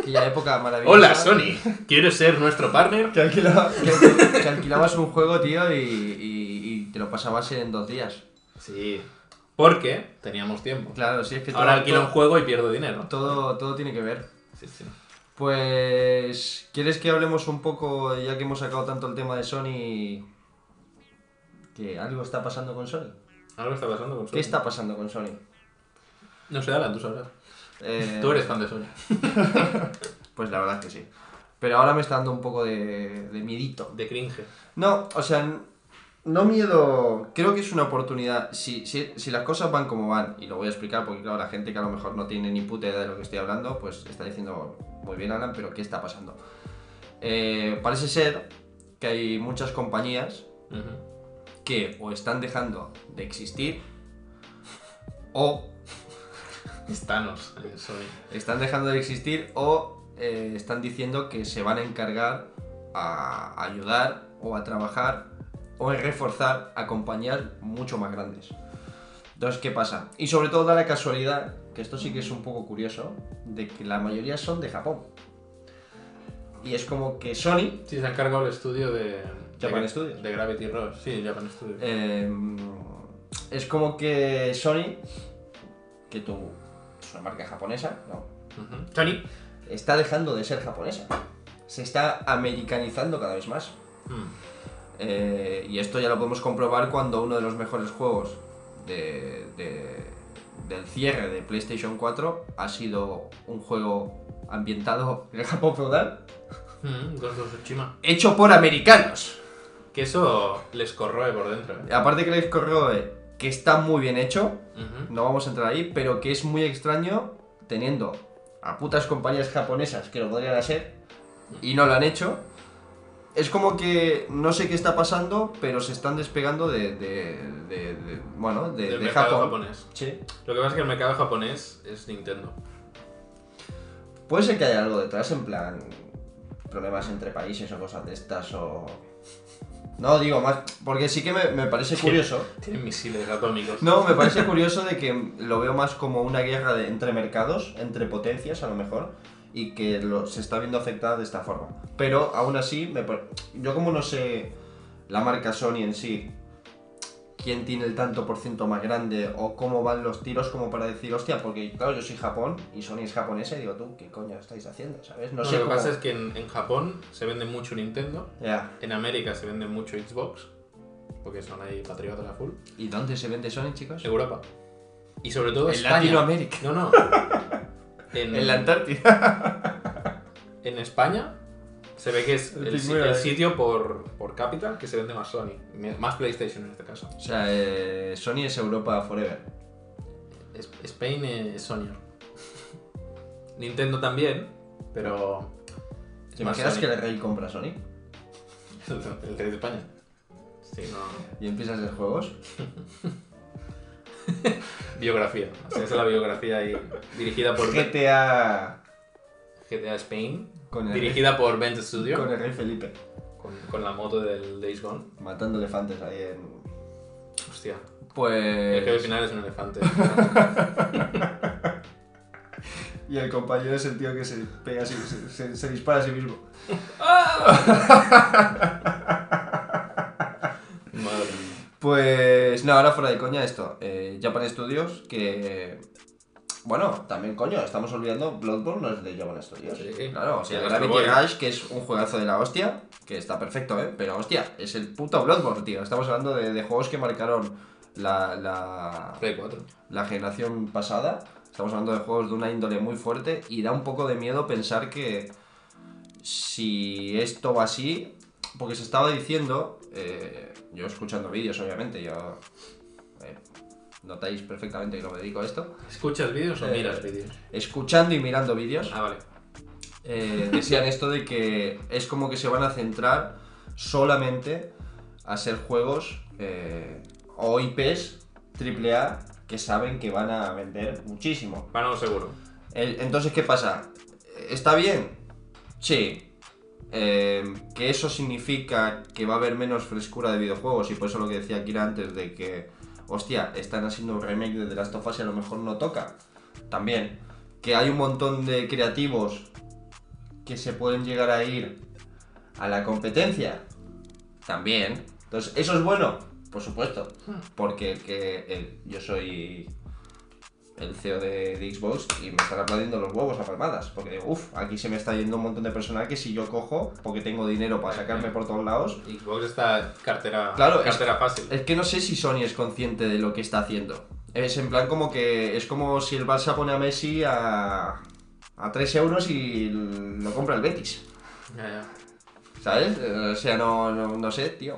Aquella época maravillosa. Hola Sony, ¿quieres ser nuestro partner? Que, alquilaba- que- que alquilabas un juego, tío, y, y- y te lo pasabas en dos días. Sí, porque teníamos tiempo. Claro, sí, es que todo, Ahora alquilo un todo, juego y pierdo dinero. todo, todo tiene que ver. Sí, sí. Pues, ¿quieres que hablemos un poco, ya que hemos sacado tanto el tema de Sony, que algo está pasando con Sony? Algo está pasando con Sony. ¿Qué está pasando con Sony? No sé, Alan, tú sabrás. Eh, Tú eres fan de Sony. Pues la verdad es que sí. Pero ahora me está dando un poco de, de miedito. De cringe. No, o sea, no miedo. Creo que es una oportunidad. Si, si, si las cosas van como van, y lo voy a explicar porque, claro, la gente que a lo mejor no tiene ni puta idea de lo que estoy hablando, pues está diciendo, muy bien, Alan, pero ¿qué está pasando? Eh, parece ser que hay muchas compañías que o están dejando de existir o Thanos, eh, Sony. están dejando de existir o eh, están diciendo que se van a encargar a ayudar o a trabajar o a reforzar a compañías mucho más grandes. Entonces, ¿qué pasa? Y sobre todo da la casualidad, que esto sí que es un poco curioso, de que la mayoría son de Japón. Y es como que Sony, Sí, se ha encargado el estudio de... Japan de, Studios. De Gravity Rush. Sí, Japan Studios. eh, es como que Sony, que tú, es una marca japonesa, ¿no? Sony. está dejando de ser japonesa. Se está americanizando cada vez más. Mm. Eh, y esto ya lo podemos comprobar cuando uno de los mejores juegos de- de- del cierre de PlayStation 4 ha sido un juego ambientado en el Japón feudal, Mm, Ghost of Tsushima. hecho por americanos. Que eso les corroe por dentro. ¿eh? Aparte que les corrió que está muy bien hecho, no vamos a entrar ahí, pero que es muy extraño teniendo a putas compañías japonesas que lo podrían hacer y no lo han hecho, es como que no sé qué está pasando, pero se están despegando de, de, de- de- bueno, de, Del de mercado Japón. japonés. Sí. Lo que pasa es que el mercado japonés es Nintendo. Puede ser que haya algo detrás, en plan problemas entre países o cosas de estas o... No, digo más, porque sí que me, me parece curioso. Tienen misiles atómicos. No, me parece curioso de que lo veo más como una guerra de- entre mercados, entre potencias a lo mejor, y que lo- se está viendo afectada de esta forma. Pero aún así, me yo como no sé la marca Sony en sí, quién tiene el tanto por ciento más grande o cómo van los tiros como para decir, hostia, porque claro, yo soy Japón y Sony es japonesa y digo, tú, ¿qué coño estáis haciendo? ¿Sabes? No No, sé lo que cómo... pasa es que en, en Japón se vende mucho Nintendo, Ya. en América se vende mucho Xbox, porque son ahí patriotas a full, ¿Y dónde se vende Sony, chicos? Europa. Y sobre todo En España. Latinoamérica. No, no. En, En la Antártida. en España se ve que es El ahí. sitio por, por cápita que se vende más Sony, más PlayStation en este caso. O sea, eh, Sony es Europa Forever. Es- Spain es Sony. Nintendo también, pero. ¿Te imaginas Sony. que el rey compra Sony? El rey de España. Sí, no. Y empiezas a hacer juegos. Biografía. O sea, esa es la biografía ahí, dirigida por GTA GTA Spain, con el, dirigida por Bent Studio, con el rey Felipe. con la moto del Days Gone. Matando elefantes ahí en. Hostia, el jefe Pues. final es un elefante. Y el compañero es el tío que se pega así, se, se- se dispara a sí mismo. Pues. No, ahora fuera de coña esto. Eh, Japan Studios, que. Bueno, también coño, estamos olvidando Bloodborne no es de Japan Studios. Sí. Claro, o sea, Gravity. Rush, que es un juegazo de la hostia, que está perfecto, ¿eh? Pero hostia, es el puto Bloodborne, tío. Estamos hablando de, de juegos que marcaron la, la, Play 4. la generación pasada. Estamos hablando de juegos de una índole muy fuerte y da un poco de miedo pensar que si esto va así, porque se estaba diciendo, eh, yo escuchando vídeos obviamente, yo eh, notáis perfectamente que no me dedico a esto, ¿Escuchas vídeos o Eh, miras vídeos? escuchando y mirando vídeos, Ah, vale. decían esto de que es como que se van a centrar solamente a ser juegos o IPs AAA que saben que van a vender muchísimo. Para no seguro. El- entonces, ¿qué pasa? ¿Está bien? Sí. Eh, que eso significa que va a haber menos frescura de videojuegos y por eso lo que decía Kira antes de que, hostia, están haciendo un remake de The Last of Us y a lo mejor no toca. También. Que hay un montón de creativos que se pueden llegar a ir a la competencia. También. Entonces, ¿eso es bueno? Por supuesto. Porque el que yo soy el CEO de, de Xbox y me están aplaudiendo los huevos a palmadas. Porque digo, uff, aquí se me está yendo un montón de personal que si yo cojo, porque tengo dinero para sacarme por todos lados. Xbox está cartera, Claro, es- cartera fácil. Es que no sé si Sony es consciente de lo que está haciendo. Es en plan como que es como si el Barça pone a Messi a, a 3 euros y lo compra el Betis. Ya, ya. ¿Sabes? O sea, no, no, no sé, tío.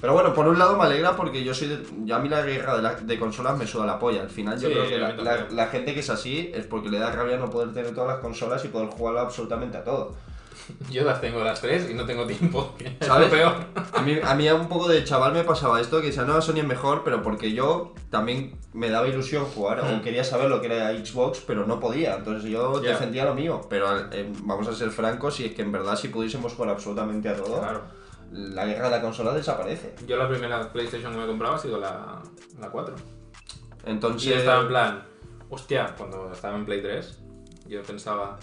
Pero bueno, por un lado me alegra porque yo soy de, ya a mí la guerra de, la- de consolas me suda la polla. Al final yo Sí, creo que la, gente que es así es porque le da rabia no poder tener todas las consolas y poder jugarlo absolutamente a todo. Yo las tengo las tres y no tengo tiempo. Es ¿Sabes? lo peor. A mí, a mí un poco de chaval me pasaba esto, que decía, no, Sony es mejor, pero porque yo también me daba ilusión jugar, o Mm. quería saber lo que era Xbox, pero no podía. Entonces yo Ya. defendía lo mío. Pero eh, vamos a ser francos, y es que en verdad si pudiésemos jugar absolutamente a todo, Claro. La guerra de la consola desaparece. Yo la primera PlayStation que me compraba ha sido la, la 4. Entonces... Y estaba en plan, hostia, cuando estaba en Play 3, yo pensaba,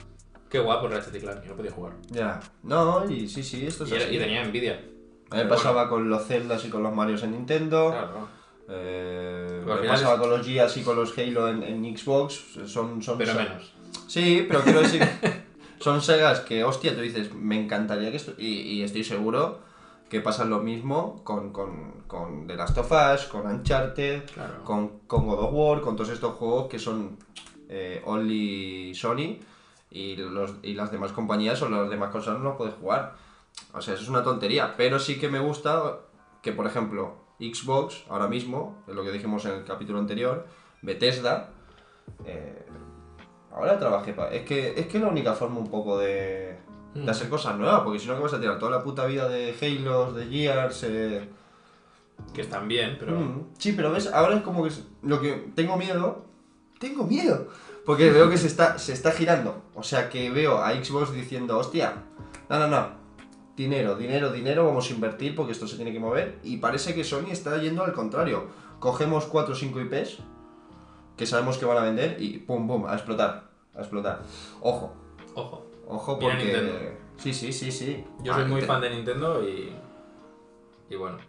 qué guapo Ratchet y Clank, yo no podía jugar. Ya. No, y sí, sí, esto es Y, era- así. y tenía envidia. A mí me pasaba con los Zeldas y con los Marios en Nintendo. Claro. eh, me pasaba es- con los Gears y con los Halo en, en Xbox. Son, son, Pero menos. Sí, pero quiero decir, son sagas que, hostia, tú dices, me encantaría que esto... Y, y estoy seguro que pasa lo mismo con, con, con The Last of Us, con Uncharted, Claro. con, con God of War, con todos estos juegos que son eh, only Sony y, los, y las demás compañías o las demás consolas no los puedes jugar. O sea, eso es una tontería, pero sí que me gusta que, por ejemplo, Xbox, ahora mismo, es lo que dijimos en el capítulo anterior, Bethesda, eh, ahora trabajé para... Es que, es que la única forma un poco de, de Mm. hacer cosas nuevas, porque si no, ¿qué vas a tirar? Toda la puta vida de Halo, de Gears. Eh... Que están bien, pero. Mm, Sí, pero ves, ahora es como que lo que tengo miedo. Tengo miedo. Porque veo que se está, se está girando. O sea que veo a Xbox diciendo, hostia, no, no, no. Dinero, dinero, dinero, vamos a invertir porque esto se tiene que mover. Y parece que Sony está yendo al contrario. Cogemos 4 o 5 IPs que sabemos que van a vender y pum, pum, a explotar. A explotar. Ojo, Ojo. Ojo porque. Nintendo. Sí, sí, sí, sí. Yo Ah, soy muy fan de Nintendo y. Y bueno.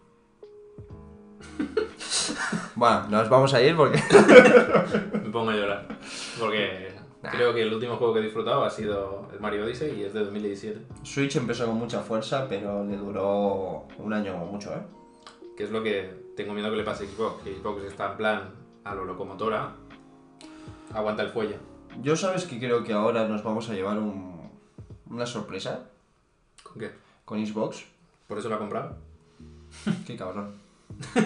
Bueno, nos vamos a ir porque. Me pongo a llorar. Porque Nah. creo que el último juego que he disfrutado ha sido el Mario Odyssey y es de 2017. Switch empezó con mucha fuerza, pero le duró un año o mucho, ¿eh? Que es lo que tengo miedo que le pase a Xbox. Que Xbox está en plan a lo locomotora. Aguanta el fuelle. Yo sabes que creo que ahora nos vamos a llevar un- una sorpresa ¿Con qué? con Xbox. ¿Por eso lo ha comprado? Qué cabrón.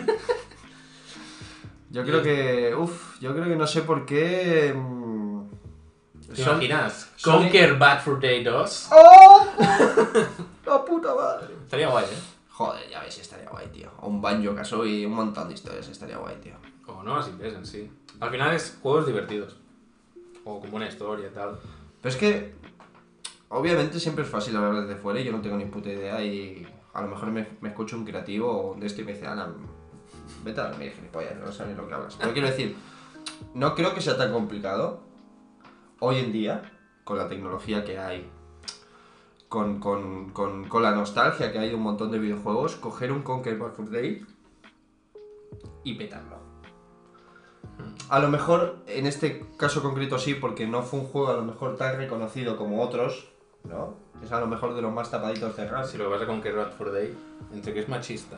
Yo creo que. Uff, yo creo que no sé por qué. mm, ¿Te Son- imaginas? Conquer Bad for Day 2. ¡Oh! ¡La puta madre! Estaría guay, ¿eh? Joder, ya ves, estaría guay, tío. O un banjo caso y un montón de historias, estaría guay, tío. O no, así ves en sí. Al final es juegos divertidos. O como una historia y tal. Pero es que. Obviamente siempre es fácil hablar desde fuera y yo no tengo ni puta idea y a lo mejor me, me escucho un creativo de este y me dice, Ana, vete a dormir, gilipollas, no sabes lo que hablas. Pero quiero decir, no creo que sea tan complicado hoy en día, con la tecnología que hay, con, con, con, con la nostalgia que hay de un montón de videojuegos, coger un Conquer Bad for Day y petarlo. A lo mejor en este caso concreto sí, porque no fue un juego a lo mejor tan reconocido como otros, ¿no? Es a lo mejor de los más tapaditos de rap. Si lo vas a Conquer Bad for Day, entre que es machista,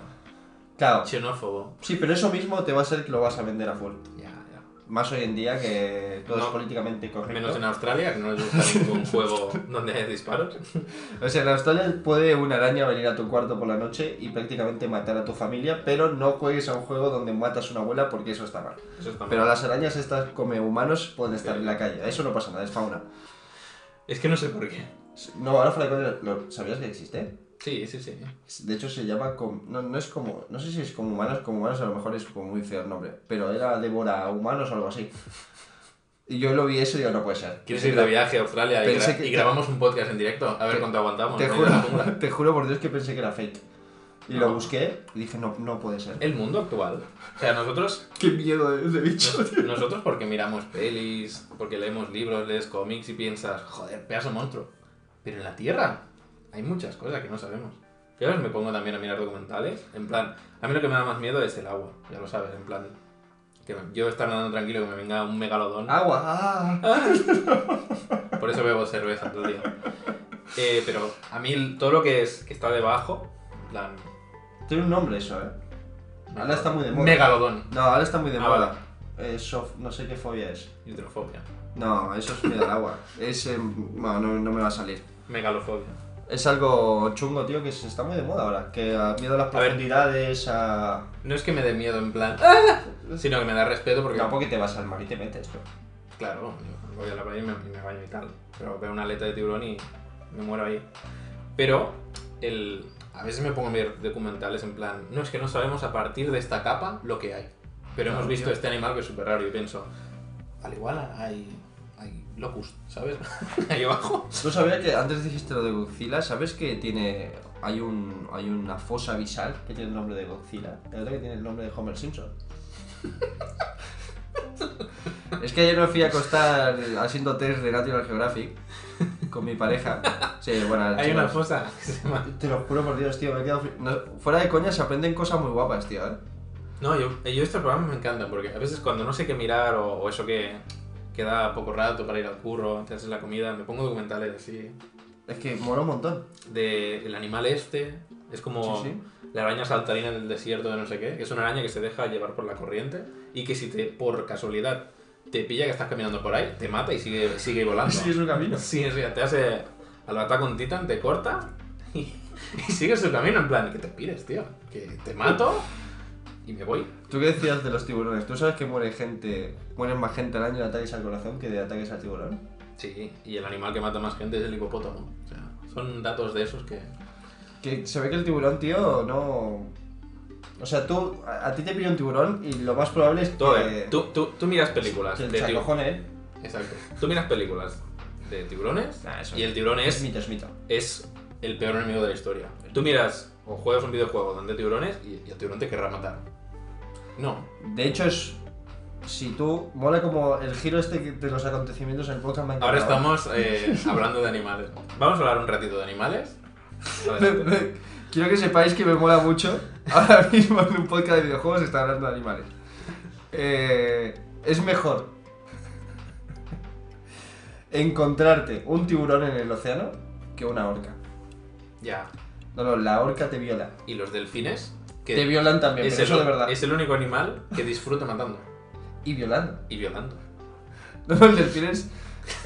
Claro, xenófobo. sí, pero eso mismo te va a ser que lo vas a vender a full. Ya, ya. Más hoy en día que todo es políticamente correcto. Menos en Australia, que no les gusta ningún juego donde hay disparos. O sea, en Australia puede una araña venir a tu cuarto por la noche y prácticamente matar a tu familia, pero no juegues a un juego donde matas a una abuela porque eso está mal. Eso está mal. Pero las arañas estas come humanos pueden estar en la calle, eso no pasa nada, es fauna. Es que no sé por qué. No, ahora fuera de coña, ¿lo- ¿sabías que existe? Sí, sí, sí. De hecho se llama, com- no, no es como, no sé si es como humanos, como humanos a lo mejor es como muy feo el nombre, pero era devora humanos o algo así. Y yo lo vi eso y digo, no puede ser. ¿Quieres ir de viaje a Australia y, Pensé gra- que- y grabamos un podcast en directo? A ver Te- cuánto aguantamos. Te de juro, te juro por Dios que pensé que era fake. Y lo No. busqué y dije, no, no puede ser. El mundo actual. O sea, nosotros Qué miedo de ese bicho, Nos- Nosotros porque miramos pelis, porque leemos libros, lees cómics y piensas, joder, pedazo de monstruo. Pero en la Tierra hay muchas cosas que no sabemos. Yo a veces me pongo también a mirar documentales, en plan, a mí lo que me da más miedo es el agua, ya lo sabes, en plan, que yo estar nadando tranquilo que me venga un megalodón, Agua, ah. por eso bebo cerveza todo el día. Eh, pero a mí todo lo que es que está debajo, en plan... Tiene un nombre eso, eh. Ahora está muy de moda. Megalodón. No, ahora está muy de Ah, moda. Eh, sof- no sé qué fobia es. Hidrofobia. No, eso es miedo al agua. Es, eh, bueno, no, no me va a salir. Megalofobia. Es algo chungo, tío, que se está muy de moda ahora. Que a miedo a las profundidades, a... No es que me dé miedo en plan... ¡ah! Sino que me da respeto porque... Tampoco que te vas al mar y te metes, tú. Claro, voy a la playa y me, me baño y tal. Pero veo una aleta de tiburón y me muero ahí. Pero el, a veces me pongo a ver documentales en plan, no es que no sabemos a partir de esta capa lo que hay. Pero hemos visto tío. este animal que es súper raro y pienso, al igual hay locust, ¿sabes? ahí abajo. Tú sabías que antes dijiste lo de Godzilla, ¿sabes que tiene. Hay un. hay una fosa abisal que tiene el nombre de Godzilla? Y otra que tiene el nombre de Homer Simpson. es que ayer me fui a acostar haciendo test de Natural Geographic con mi pareja. Sí, bueno, Hay una fosa. Te lo juro por Dios, tío, me he quedado. no, fuera de coña se aprenden cosas muy guapas, tío, ¿eh? No, yo, yo estos programas me encantan porque a veces cuando no sé qué mirar o, o eso que queda poco rato para ir al curro, te haces la comida, me pongo documentales así Es que mola un montón. de el animal este. Es como Sí, sí. la araña saltarina en el desierto de no sé qué. que Es una araña que se deja llevar por la corriente y que si te, por casualidad, te pilla que estás caminando por ahí, te mata y sigue, sigue volando. Sí, es un camino. Sí, sí, te hace al ataque con Titan, te corta y, y sigue su camino en plan, que te pires, tío. Que te mato y me voy. ¿Tú qué decías de los tiburones? ¿Tú sabes que muere gente, mueren más gente al año de ataques al corazón que de ataques al tiburón? Sí, y el animal que mata más gente es el hipopótamo. O sea, Son datos de esos que... Que se ve que el tiburón, tío, no. O sea, tú, a, a ti te pilla un tiburón y lo más probable es que. Ver, tú, tú, tú miras películas de tiburones. ¿eh? Exacto. Tú miras películas de tiburones Nah, eso y el tiburón Es es, mito, es mito. es el peor enemigo de la historia. Tú miras o juegas un videojuego donde tiburones y, y el tiburón te querrá matar. No. De hecho, es. Si tú. Mola como el giro este de los acontecimientos en el podcast me ha Ahora estamos eh, hablando de animales. Vamos a hablar un ratito de animales. Me- me- Quiero que sepáis que me mola mucho. Ahora mismo en un podcast de videojuegos está hablando de animales. Eh, es mejor encontrarte un tiburón en el océano que una orca. Ya. No, no, la orca te viola. Y los delfines, que Te violan también, es, pero el, eso de verdad. es el único animal que disfruta matando Y violando. y violando. No, el delfín es.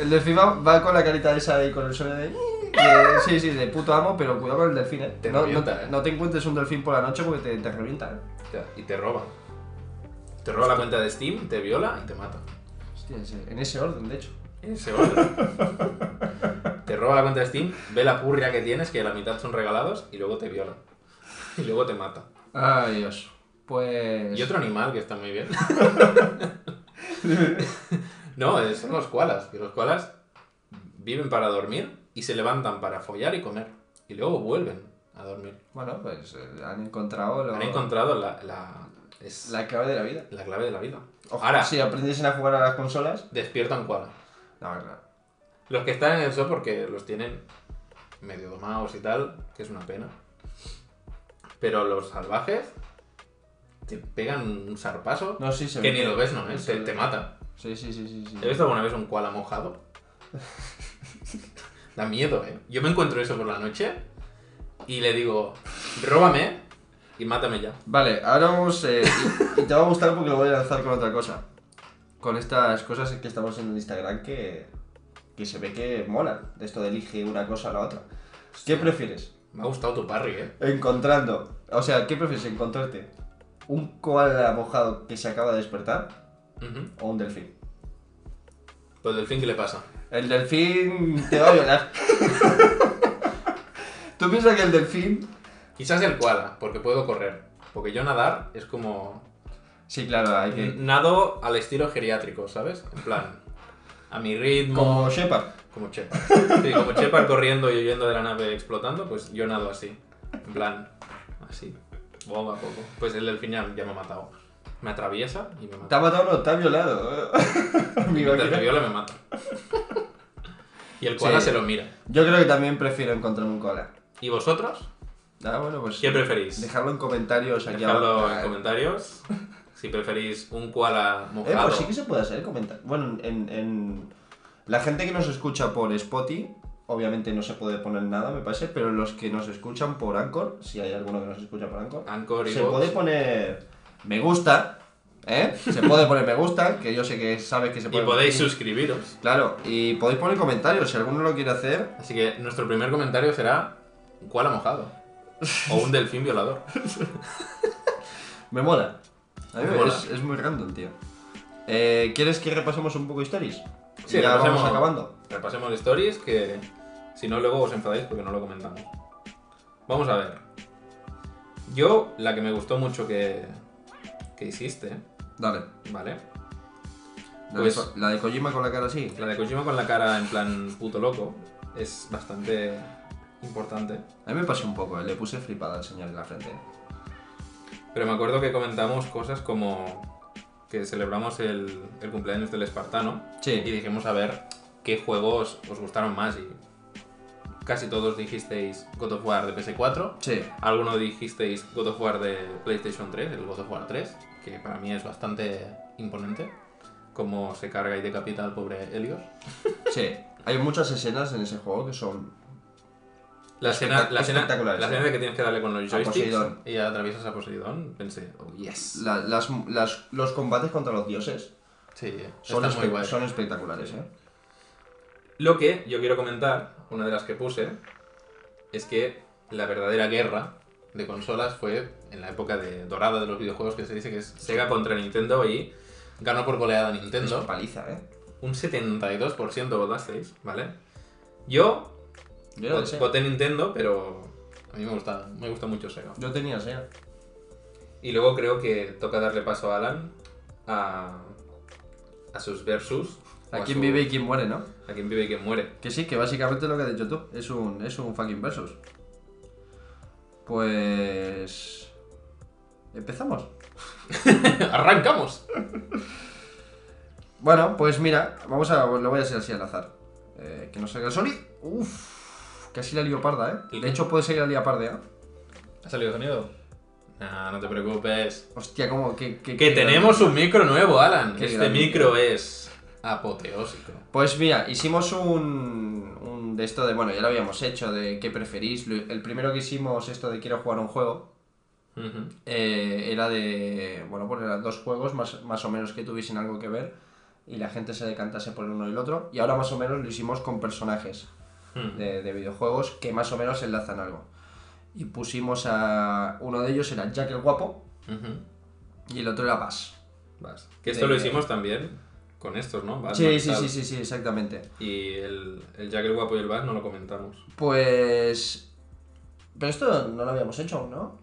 El delfín va, va con la carita esa y con el sueño de, de- Sí, sí, de puto amo, pero cuidado con el delfín, eh. Te no, eh. no te encuentres un delfín por la noche porque te, te revienta, eh. Y te roba. Te roba la cuenta de Steam, te viola y te mata. Hostia, en ese orden, de hecho. En ese orden. te roba la cuenta de Steam, ve la purria que tienes, que la mitad son regalados, y luego te viola. Y luego te mata. Ay, Dios. Pues. Y otro animal que está muy bien. no, eh, son los koalas. Que los koalas viven para dormir y se levantan para follar y comer. Y luego vuelven a dormir. Bueno, pues eh, han encontrado lo- Han encontrado la, la, es la... la clave de la vida. clave de la vida. Ojo, Ahora, si aprendiesen a jugar a las consolas. despierta un koala. No, claro. Los que están en el zoo porque los tienen medio domados y tal, que es una pena. Pero los salvajes te pegan un zarpazo No, sí, se que ve ni lo ves, ¿no? ¿eh? se Te, mata. Sí, sí, sí, sí. sí. ¿He visto alguna vez un koala mojado? da miedo, ¿eh? Yo me encuentro eso por la noche y le digo, róbame y mátame ya. Vale, ahora vamos. eh, y, y te va a gustar porque lo voy a lanzar con otra cosa. Con estas cosas que estamos en Instagram que, que se ve que molan. De esto de elige una cosa o la otra. ¿Qué prefieres? Me ha gustado tu parry, ¿eh? Encontrando. O sea, ¿qué prefieres? ¿Encontrarte un koala mojado que se acaba de despertar o un delfín? Pues delfín, ¿qué le pasa? El delfín te va a violar. ¿Tú piensas que el delfín.? Quizás el koala, porque puedo correr. Porque yo nadar es como... Sí, claro, hay que. Nado al estilo geriátrico, ¿sabes? En plan, a mi ritmo... Como Shepard. Como Shepard. Sí, como Shepard corriendo y huyendo de la nave explotando, pues yo nado así. En plan, así. Poco a poco. Pues el delfín ya, ya me ha matado. Me atraviesa y me Te mata. ha matado no, te ha violado. Mi Y mientras me viola me mata. Y el koala Sí. se lo mira. Yo creo que también prefiero encontrarme un koala. ¿Y vosotros? Ah, bueno, pues. ¿Qué preferís? Dejarlo en comentarios aquí Dejadlo abajo. en comentarios. Si preferís un koala Eh, mojado. pues sí que se puede hacer comentar. Bueno, en, en- La gente que nos escucha por Spotify, obviamente no se puede poner nada, me parece, pero los que nos escuchan por Anchor, si hay alguno que nos escucha por Anchor, Anchor y se Vox. puede poner me gusta, ¿eh? Se puede poner me gusta, que yo sé que sabes que se Y puede podéis poner- suscribiros. Claro, y podéis poner comentarios, si alguno lo quiere hacer. Así que nuestro primer comentario será un koala mojado. O un delfín violador. Me mola. A mí Me me- mola. Es, es muy random, tío. Eh, ¿Quieres que repasemos un poco stories? Sí, ya repasemos. vamos acabando. Repasemos stories que si no luego os enfadáis porque no lo comentamos. Vamos a ver. Yo, la que me gustó mucho que, que hiciste, Dale. ¿vale? La, Pues- de, la de Kojima con la cara así. La de Kojima con la cara en plan puto loco es bastante importante. A mí me pasó un poco, eh, le puse flipada al señor en la frente. Pero me acuerdo que comentamos cosas como que celebramos el, el cumpleaños del espartano y Sí. dijimos a ver qué juegos os gustaron más y casi todos dijisteis God of War de PS4, Sí. algunos dijisteis God of War de PlayStation 3, el God of War 3, que para mí es bastante imponente, como se carga y decapita al pobre Helios. Sí. Hay muchas escenas en ese juego que son. La escena, la, escena, la ¿eh? escena de que tienes que darle con los joysticks y atraviesas a Poseidón, pensé, oh yes. la- las, las- los combates contra los dioses Sí, son, está muy espe- guay. son espectaculares, Sí. ¿eh? Lo que yo quiero comentar, una de las que puse, es que la verdadera guerra de consolas fue en la época de dorada de los videojuegos que se dice que es Sega contra Nintendo y ganó por goleada Es Nintendo. paliza, ¿eh? Un 72% votasteis, ¿vale? Yo Yo Sega. Voté Nintendo, pero a mí me gusta, me gusta mucho Sega. Yo tenía Sega. Y luego creo que toca darle paso a Alan a, a sus versus. o A quién su- vive y quién muere, ¿no? A quién vive y quién muere. Que sí, que básicamente lo que has dicho tú. Es un, es un fucking versus. Pues. Empezamos. ¡Arrancamos! Bueno, pues mira, vamos a. Lo voy a hacer así al azar. Eh, que no salga el Sony. Uff, casi la lío parda, ¿eh? ¿Y De hecho, puede ser la ¿eh? ¿Ha salido sonido? Nah, no te preocupes. Hostia, como que. Que, Que tenemos un micro nuevo, Alan. Qué Este grande. micro es apoteósico. Pues mira, hicimos un, un de esto de, bueno, ya lo habíamos hecho, de qué preferís. El primero que hicimos, esto de quiero jugar un juego, eh, era de, bueno, pues eran dos juegos más, más o menos que tuviesen algo que ver y la gente se decantase por el uno y el otro. Y ahora más o menos lo hicimos con personajes Hmm. de, de videojuegos que más o menos enlazan algo. Y pusimos a, uno de ellos era Jack el Guapo y el otro era Bass. Vas. Que esto De- lo hicimos también con estos, ¿no? Batman, Sí, sí, sí, sí, sí, exactamente. Y el, el Jack el Guapo y el Bat no lo comentamos. Pues... Pero esto no lo habíamos hecho ¿no?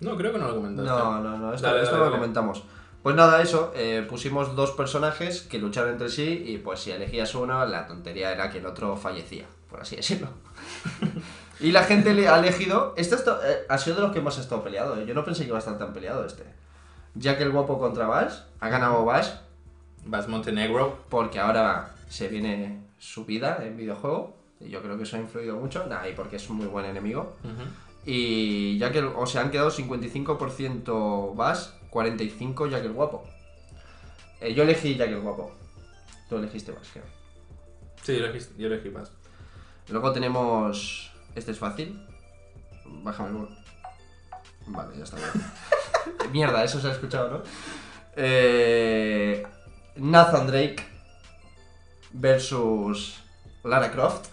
No, creo que no lo comentaste. No, no, no, esto, Dale, esto dale, no lo dale. comentamos. Pues nada, eso, eh, pusimos dos personajes que lucharon entre sí y pues si elegías uno, la tontería era que el otro fallecía, por así decirlo. y la gente le ha elegido, este esto, eh, ha sido de los que ha estado peleado, eh. yo no pensé que iba a estar tan peleado este. Jack el guapo contra Bash, ha ganado Bash Vas Montenegro. porque ahora se viene su vida en videojuego y yo creo que eso ha influido mucho, nada, y porque es un muy buen enemigo. Ujú. Y ya que, o sea, han quedado 55% Bash, 45% Jack el Guapo. Eh, yo elegí Jack el Guapo. Tú elegiste Bash, creo. Sí, yo elegí, yo elegí Bass. Luego tenemos. Este es fácil. Bájame el Vale, ya está bien. Mierda, eso se ha escuchado, ¿no? Eh, Nathan Drake versus Lara Croft.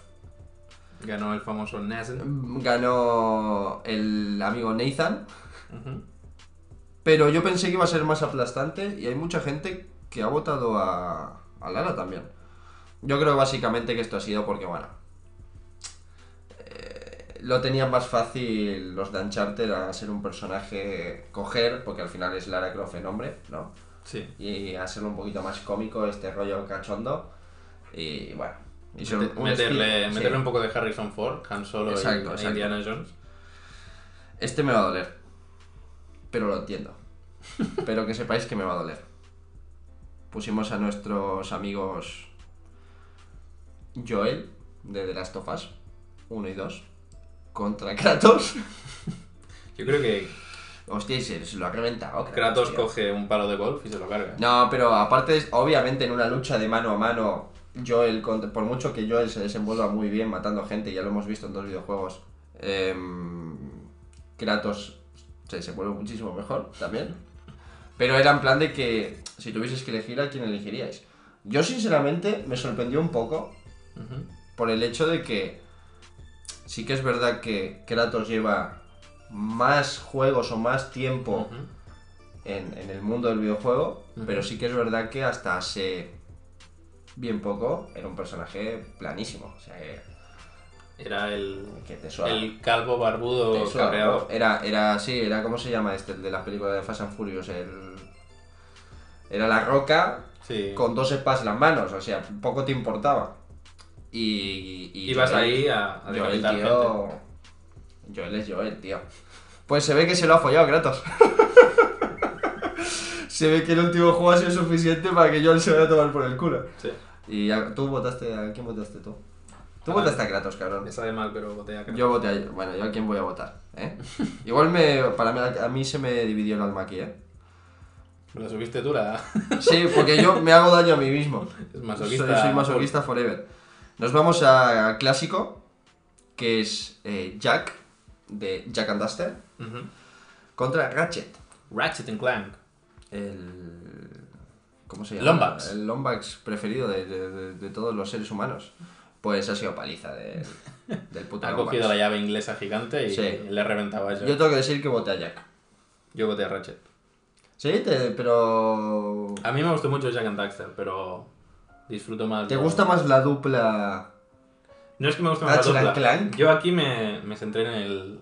Ganó el famoso Nazen. Ganó el amigo Nathan. Pero yo pensé que iba a ser más aplastante y hay mucha gente que ha votado a, a Lara también. Yo creo básicamente que esto ha sido porque, bueno, lo tenían más fácil los de Uncharted a ser un personaje coger, porque al final es Lara Croft en hombre, ¿no? Sí. Y a ser un poquito más cómico, este rollo cachondo. Y bueno, y Mete- un meterle, meterle sí. un poco de Harrison Ford, Han Solo y- Exacto, e exacto. Indiana Jones. Este me va a doler. Pero lo entiendo. Pero que sepáis que me va a doler. Pusimos a nuestros amigos Joel, de The Last of Us, 1 y 2, contra Kratos. Yo creo que Hostia, y se, se lo ha reventado. Kratos tío. coge un palo de golf y se lo carga. No, pero aparte, obviamente en una lucha de mano a mano, Joel, por mucho que Joel se desenvuelva muy bien matando gente, ya lo hemos visto en dos videojuegos, em, Kratos se desenvuelve muchísimo mejor también. Pero era en plan de que si tuvieses que elegir a quién elegiríais. Yo sinceramente me sorprendió un poco por el hecho de que sí que es verdad que Kratos lleva más juegos o más tiempo en, en el mundo del videojuego, pero sí que es verdad que hasta hace bien poco era un personaje planísimo. O sea, que, Era el, que te suena. el calvo barbudo cabreado. ¿no? Era, era, sí, era, ¿cómo se llama este? El de las películas de Fast and Furious. El, era la roca Sí. con dos espadas en las manos, o sea, poco te importaba. Y. y Ibas Joel- ahí a, a Joel, decapitar gente. tío. Joel es Joel, tío. Pues se ve que se lo ha follado Kratos. se ve que el último juego ha sido suficiente para que Joel se vaya a tomar por el culo. Sí. Y tú votaste. ¿A quién votaste tú? Tú votaste a Kratos, cabrón. Me sabe mal, pero boté a Kratos. Yo voté a. Bueno, yo a quién voy a votar, ¿eh? Igual me. Para mí, a mí se me dividió el alma aquí, ¿eh? La subiste tú, la... Sí, porque yo me hago daño a mí mismo. Es masoquista. Soy, soy masoquista forever. Nos vamos a- al clásico, que es eh, Jack, de Jack and Duster, contra Ratchet, Ratchet and Clank. el... ¿Cómo se llama? Lombax. El Lombax preferido de, de- de- de todos los seres humanos. Pues ha sido paliza de- del puto Ha Lombax. cogido la llave inglesa gigante y Sí. le reventaba a Yo Jack. tengo que decir que voté a Jack. Yo voté a Ratchet. Sí, te- pero... A mí me gustó mucho Jack and Daxter, pero disfruto más. ¿Te gusta más la dupla No es que me guste más Ratchet la dupla. Clank. Yo aquí me, me centré en el.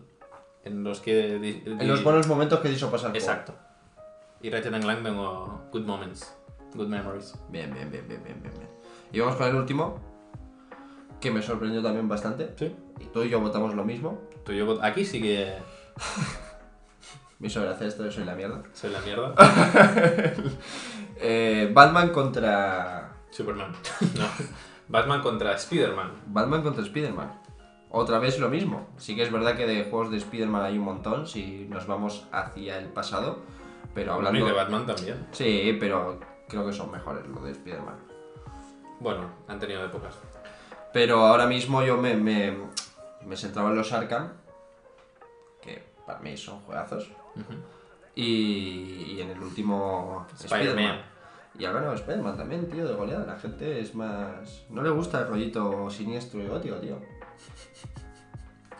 En los que. di- En los buenos momentos que hizo pasar. el juego. Exacto. Y Ratchet and Clank tengo good moments. Good memories. Bien, bien, bien, bien, bien, bien, bien. Y vamos con el último, que me sorprendió también bastante. Sí. Y tú y yo votamos lo mismo. Tú y yo vot- Aquí sí que Mi sobre hacer esto, yo soy la mierda. soy la mierda. Eh, Batman contra. Superman. No. Batman contra Spider-Man. Batman contra Spider-Man. Otra vez lo mismo. Sí que es verdad que de juegos de Spider-Man hay un montón si nos vamos hacia el pasado. Pero Y hablando. de Batman también. Sí, pero creo que son mejores los de Spider-Man. Bueno, han tenido épocas. Pero ahora mismo yo me, me, me centraba en los Arkham, que para mí son juegazos. Y, y en el último Spider-Man. Y ha ganado Spider-Man también, tío, de goleada. La gente es más. No le gusta el rollito siniestro y gótico, tío.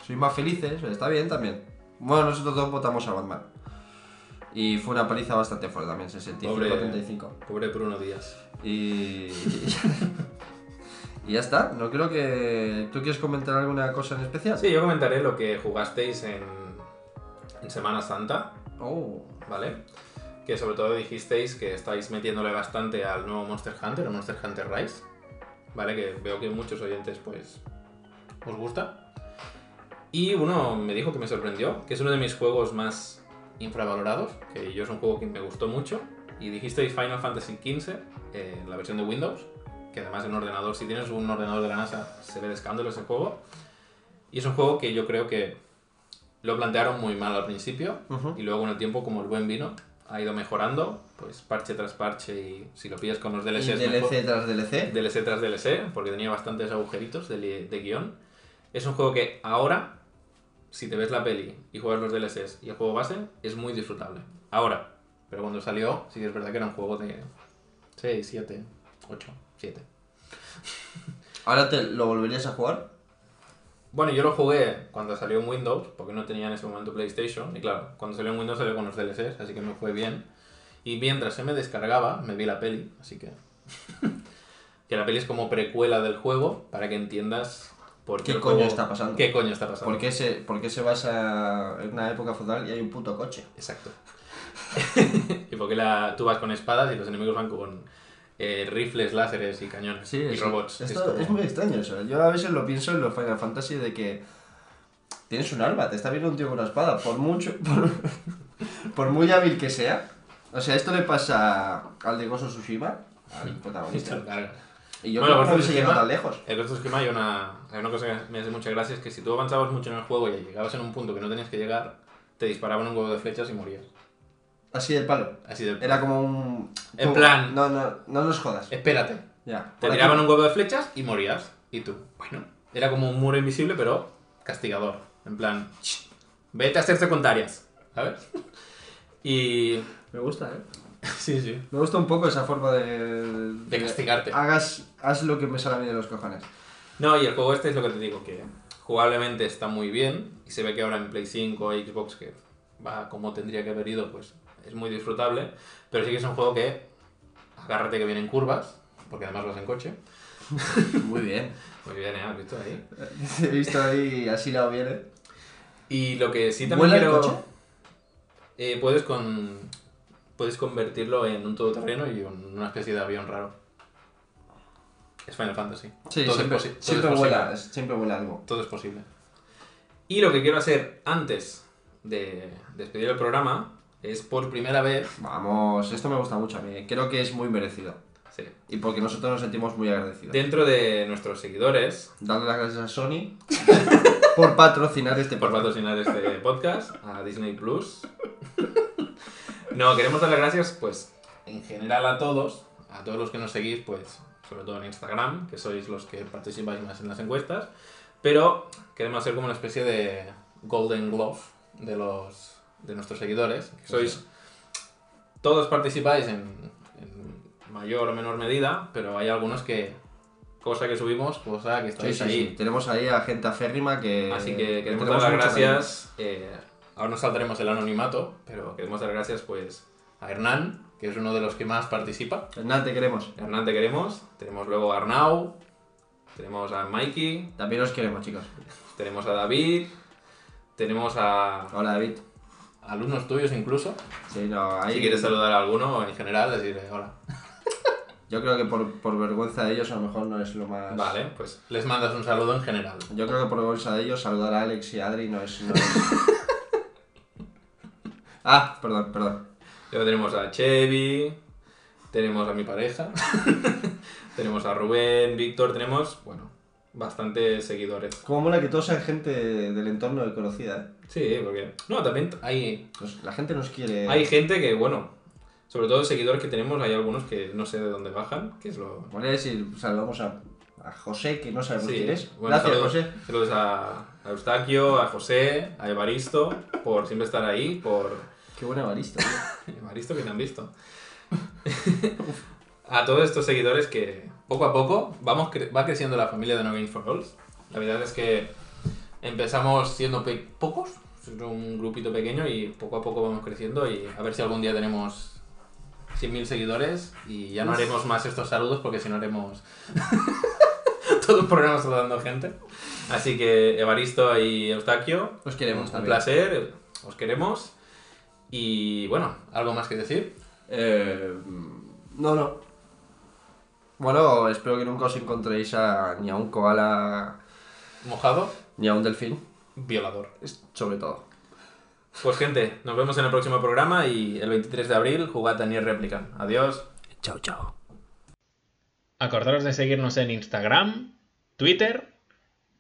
Soy más felices, está bien también. Bueno, nosotros dos votamos a Batman. Y fue una paliza bastante fuerte también, 65-35. Pobre Bruno Díaz. Y. y ya está. No creo que. ¿Tú quieres comentar alguna cosa en especial? Sí, yo comentaré lo que jugasteis en, en Semana Santa, Oh. ¿vale? Que sobre todo dijisteis que estáis metiéndole bastante al nuevo Monster Hunter, el Monster Hunter Rise, ¿vale? Que veo que muchos oyentes, pues, os gusta. Y uno me dijo que me sorprendió, que es uno de mis juegos más infravalorados, que yo es un juego que me gustó mucho. Y dijisteis Final Fantasy XV, eh, la versión de Windows, que además en un ordenador, si tienes un ordenador de la NASA, se ve de escándalo ese juego. Y es un juego que yo creo que lo plantearon muy mal al principio, y luego con el tiempo, como el buen vino, ha ido mejorando, pues parche tras parche, y si lo pillas con los Y DLCs mejor. DLC tras DLC. DLC tras DLC, porque tenía bastantes agujeritos de, de guion. Es un juego que ahora, si te ves la peli y juegas los DLCs y el juego base, es muy disfrutable. Ahora, pero cuando salió, sí que es verdad que era un juego de 6, 7, 8, 7. ¿Ahora te lo volverías a jugar? Bueno, yo lo jugué cuando salió en Windows, porque no tenía en ese momento PlayStation, y claro, cuando salió en Windows salió con los DLCs, así que me fue bien. Y mientras se me descargaba, me vi la peli, así que... que la peli es como precuela del juego, para que entiendas por qué, ¿Qué coño juego- está pasando? ¿Qué coño está pasando? ¿Por qué, se, ¿Por qué se basa en una época feudal y hay un puto coche? Exacto. y porque la, tú vas con espadas y los enemigos van con eh, rifles, láseres y cañones y es- robots. Esto Es es, como- muy extraño eso. Yo a veces lo pienso en los Final Fantasy de que tienes un arma, te está viendo un tío con una espada, por mucho, por, por muy hábil que sea. O sea, esto le pasa al de Gozo Tsushima, al protagonista. Y yo Bueno, creo que no se llega tan lejos. Ghost of Tsushima hay una, hay una cosa que me hace mucha gracia, es que si tú avanzabas mucho en el juego y llegabas en un punto que no tenías que llegar, te disparaban un huevo de flechas y morías. Así del palo. Así de... Era como un... En como- plan- No, no, no nos jodas. Espérate. Ya. Te tiraban aquí- un huevo de flechas y morías. Y tú, bueno, era como un muro invisible, pero castigador. En plan, "Shh, vete a hacer secundarias, ¿sabes? Y... Me gusta, ¿eh? Sí, sí. Me gusta un poco esa forma de... De castigarte. Hagas, haz lo que me sale a mí de los cojones. No, y el juego este es lo que te digo, que jugablemente está muy bien y se ve que ahora en Play 5 o Xbox que va como tendría que haber ido, pues es muy disfrutable, pero sí que es un juego que agárrate que viene en curvas, porque además vas en coche. Muy bien. Muy bien, ¿eh? ¿Has visto ahí? He visto ahí así la viene. Y lo que sí también ¿Vuela el quiero... coche? Eh, puedes con... Puedes convertirlo en un todoterreno y en una especie de avión raro. Es Final Fantasy. Sí, Todo es siempre, posi- todo es siempre posible. vuela, siempre vuela algo. Todo es posible. Y lo que quiero hacer antes de despedir el programa es por primera vez. Vamos, esto me gusta mucho a mí. Creo que es muy merecido. sí, Y porque nosotros nos sentimos muy agradecidos. dentro de nuestros seguidores, Darle las gracias a Sony por patrocinar este por podcast. patrocinar este podcast, a Disney Plus. No, queremos dar las gracias, pues, en general a todos, a todos los que nos seguís, pues, sobre todo en Instagram, que sois los que participáis más en las encuestas, pero queremos hacer como una especie de Golden Glove de los de nuestros seguidores, que sois todos participáis en, en mayor o menor medida, pero hay algunos que cosa que subimos, cosa que estáis sí, ahí. sí. Tenemos ahí a gente aférrima que. Así que queremos dar las gracias. eh, ahora nos saltaremos el anonimato, pero queremos dar gracias pues a Hernán, que es uno de los que más participa. Hernán, te queremos. Hernán te queremos. Tenemos luego a Arnau, tenemos a Mikey, También os queremos, chicos. tenemos a David, tenemos a Hola, David. Alumnos tuyos incluso. Sí, no, ahí... Si quieres saludar a alguno en general, decirle hola. Yo creo que por, por vergüenza de ellos a lo mejor no es lo más... Vale, pues les mandas un saludo en general. Yo creo que por vergüenza de ellos saludar a Alex y Adri no es... no es- ah, perdón, perdón. Luego tenemos a Chevy, tenemos a mi pareja, tenemos a Rubén, Víctor, tenemos, bueno, bastantes seguidores. Como mola que todos sean gente del entorno de conocida, ¿eh? Sí, porque... No, también hay, Pues la gente nos quiere... hay gente que, bueno, sobre todo seguidores que tenemos, hay algunos que no sé de dónde bajan, que es lo... Voy a decir, saludamos a, a José, que no sabemos Sí, quién es. bueno, Gracias, saludos, José. Saludos a, a Eustaquio, a José, a Evaristo, por siempre estar ahí, por... Qué buena barista. tío. Evaristo que te han visto. a todos estos seguidores que poco a poco vamos cre- va creciendo la familia de No Games for All. La verdad es que empezamos siendo pocos, siendo un grupito pequeño y poco a poco vamos creciendo y a ver si algún día tenemos 100.000 seguidores y ya no haremos más estos saludos porque si no haremos todo un programa saludando gente. Así que Evaristo y Eustaquio, Os queremos un también. placer, os queremos. Y bueno, ¿algo más que decir? Eh, no, no. Bueno, espero que nunca os encontréis a, ni a un koala Mojado, ni a un delfín. violador. Es- Sobre todo. Pues gente, nos vemos en el próximo programa y el 23 de abril jugad a Nier Replicant. Adiós. Chao, chao. Acordaros de seguirnos en Instagram, Twitter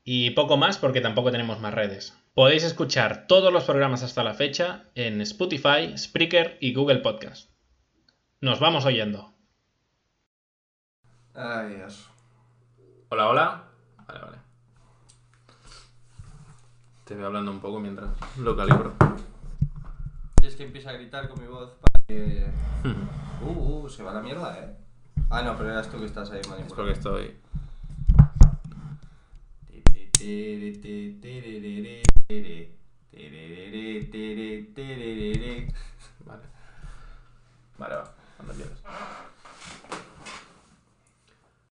y poco más porque tampoco tenemos más redes. Podéis escuchar todos los programas hasta la fecha en Spotify, Spreaker y Google Podcast. Nos vamos oyendo. Ay, Dios. Hola, hola. Vale, vale. Te voy hablando un poco mientras lo calibro. Y es que empieza a gritar con mi voz para que... Uh, uh, se va la mierda, eh. Ah, no, pero eras tú que estás ahí Es manipulando. porque estoy... Vale. Vale, va. Cuando quieras.